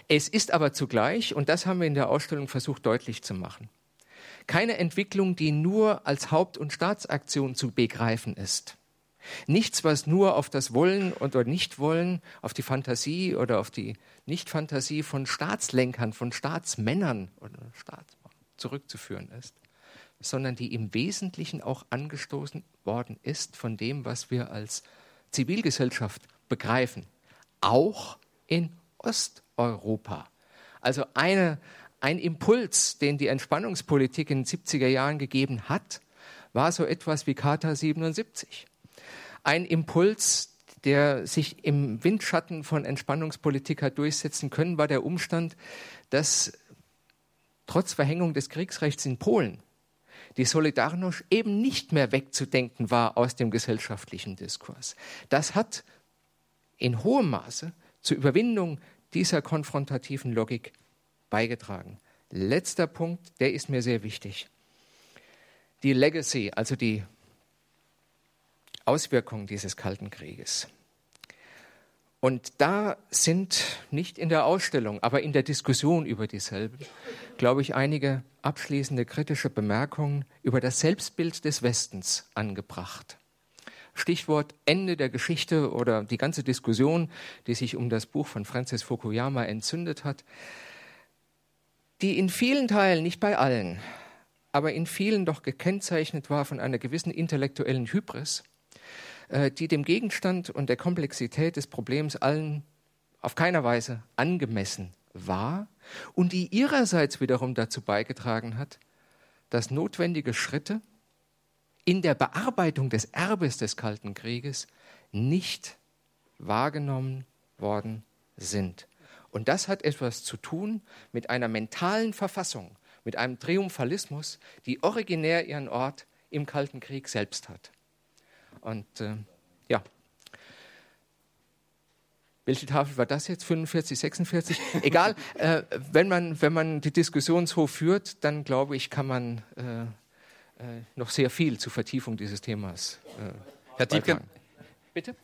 Es ist aber zugleich, und das haben wir in der Ausstellung versucht deutlich zu machen, keine Entwicklung, die nur als Haupt- und Staatsaktion zu begreifen ist. Nichts, was nur auf das Wollen oder Nichtwollen, auf die Fantasie oder auf die Nichtfantasie von Staatslenkern, von Staatsmännern oder Staats zurückzuführen ist sondern die im Wesentlichen auch angestoßen worden ist von dem, was wir als Zivilgesellschaft begreifen, auch in Osteuropa. Also eine, ein Impuls, den die Entspannungspolitik in den 70er Jahren gegeben hat, war so etwas wie Charta 77. Ein Impuls, der sich im Windschatten von Entspannungspolitik hat durchsetzen können, war der Umstand, dass trotz Verhängung des Kriegsrechts in Polen die Solidarność eben nicht mehr wegzudenken war aus dem gesellschaftlichen Diskurs. Das hat in hohem Maße zur Überwindung dieser konfrontativen Logik beigetragen. Letzter Punkt, der ist mir sehr wichtig. Die Legacy, also die Auswirkungen dieses Kalten Krieges. Und da sind nicht in der Ausstellung, aber in der Diskussion über dieselbe, glaube ich, einige abschließende kritische Bemerkungen über das Selbstbild des Westens angebracht. Stichwort Ende der Geschichte oder die ganze Diskussion, die sich um das Buch von Francis Fukuyama entzündet hat, die in vielen Teilen, nicht bei allen, aber in vielen doch gekennzeichnet war von einer gewissen intellektuellen Hybris, die dem Gegenstand und der Komplexität des Problems allen auf keiner Weise angemessen war und die ihrerseits wiederum dazu beigetragen hat, dass notwendige Schritte in der Bearbeitung des Erbes des Kalten Krieges nicht wahrgenommen worden sind. Und das hat etwas zu tun mit einer mentalen Verfassung, mit einem Triumphalismus, die originär ihren Ort im Kalten Krieg selbst hat. Und äh, ja. Welche Tafel war das jetzt? 45, 46? Egal. Äh, wenn, man, wenn man die Diskussion so führt, dann glaube ich, kann man äh, äh noch sehr viel zur Vertiefung dieses Themas. Äh, Herr Diebken. Bitte?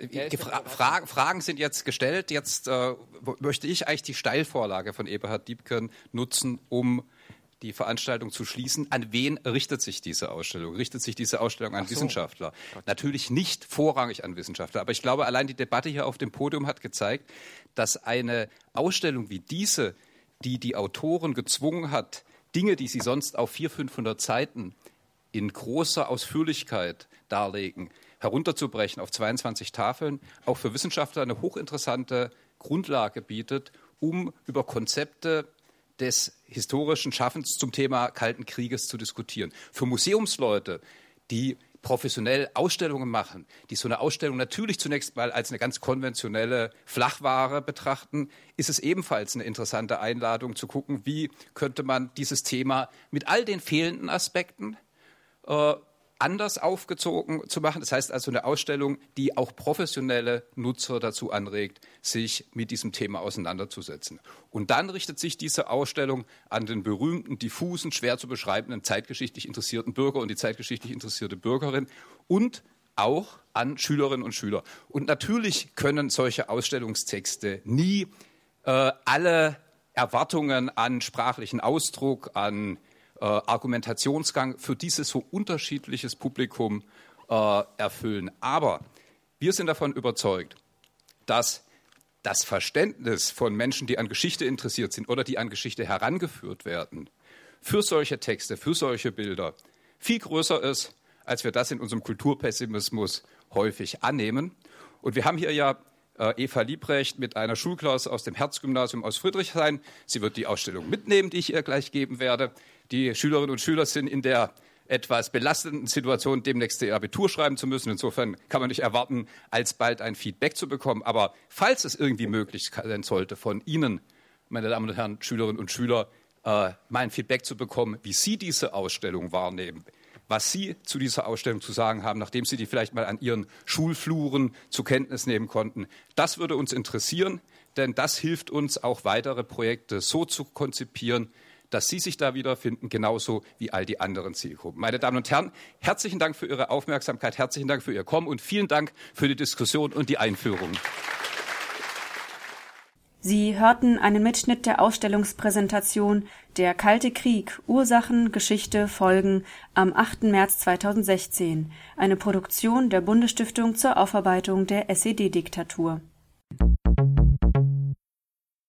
Die Fra Fra Fragen sind jetzt gestellt. Jetzt äh, möchte ich eigentlich die Steilvorlage von Eberhard Diebken nutzen, um die Veranstaltung zu schließen. An wen richtet sich diese Ausstellung? Richtet sich diese Ausstellung an so. Wissenschaftler? Natürlich nicht vorrangig an Wissenschaftler, aber ich glaube, allein die Debatte hier auf dem Podium hat gezeigt, dass eine Ausstellung wie diese die die Autoren gezwungen hat, Dinge, die sie sonst auf 400, 500 Seiten in großer Ausführlichkeit darlegen, herunterzubrechen auf 22 Tafeln, auch für Wissenschaftler eine hochinteressante Grundlage bietet, um über Konzepte des historischen Schaffens zum Thema Kalten Krieges zu diskutieren. Für Museumsleute, die professionell Ausstellungen machen, die so eine Ausstellung natürlich zunächst mal als eine ganz konventionelle Flachware betrachten, ist es ebenfalls eine interessante Einladung zu gucken, wie könnte man dieses Thema mit all den fehlenden Aspekten äh, anders aufgezogen zu machen. Das heißt also eine Ausstellung, die auch professionelle Nutzer dazu anregt, sich mit diesem Thema auseinanderzusetzen. Und dann richtet sich diese Ausstellung an den berühmten, diffusen, schwer zu beschreibenden, zeitgeschichtlich interessierten Bürger und die zeitgeschichtlich interessierte Bürgerin und auch an Schülerinnen und Schüler. Und natürlich können solche Ausstellungstexte nie äh, alle Erwartungen an sprachlichen Ausdruck, an äh, Argumentationsgang für dieses so unterschiedliches Publikum äh, erfüllen. Aber wir sind davon überzeugt, dass das Verständnis von Menschen, die an Geschichte interessiert sind oder die an Geschichte herangeführt werden, für solche Texte, für solche Bilder viel größer ist, als wir das in unserem Kulturpessimismus häufig annehmen. Und wir haben hier ja Eva Liebrecht mit einer Schulklasse aus dem Herzgymnasium aus Friedrichshain. Sie wird die Ausstellung mitnehmen, die ich ihr gleich geben werde. Die Schülerinnen und Schüler sind in der etwas belastenden Situation, demnächst ihr Abitur schreiben zu müssen. Insofern kann man nicht erwarten, alsbald ein Feedback zu bekommen. Aber falls es irgendwie möglich sein sollte, von Ihnen, meine Damen und Herren, Schülerinnen und Schüler, äh, mein Feedback zu bekommen, wie Sie diese Ausstellung wahrnehmen, was Sie zu dieser Ausstellung zu sagen haben, nachdem Sie die vielleicht mal an Ihren Schulfluren zur Kenntnis nehmen konnten. Das würde uns interessieren, denn das hilft uns auch weitere Projekte so zu konzipieren, dass Sie sich da wiederfinden, genauso wie all die anderen Zielgruppen. Meine Damen und Herren, herzlichen Dank für Ihre Aufmerksamkeit, herzlichen Dank für Ihr Kommen und vielen Dank für die Diskussion und die Einführung. Sie hörten einen Mitschnitt der Ausstellungspräsentation Der Kalte Krieg Ursachen, Geschichte, Folgen am 8. März 2016, eine Produktion der Bundesstiftung zur Aufarbeitung der SED-Diktatur.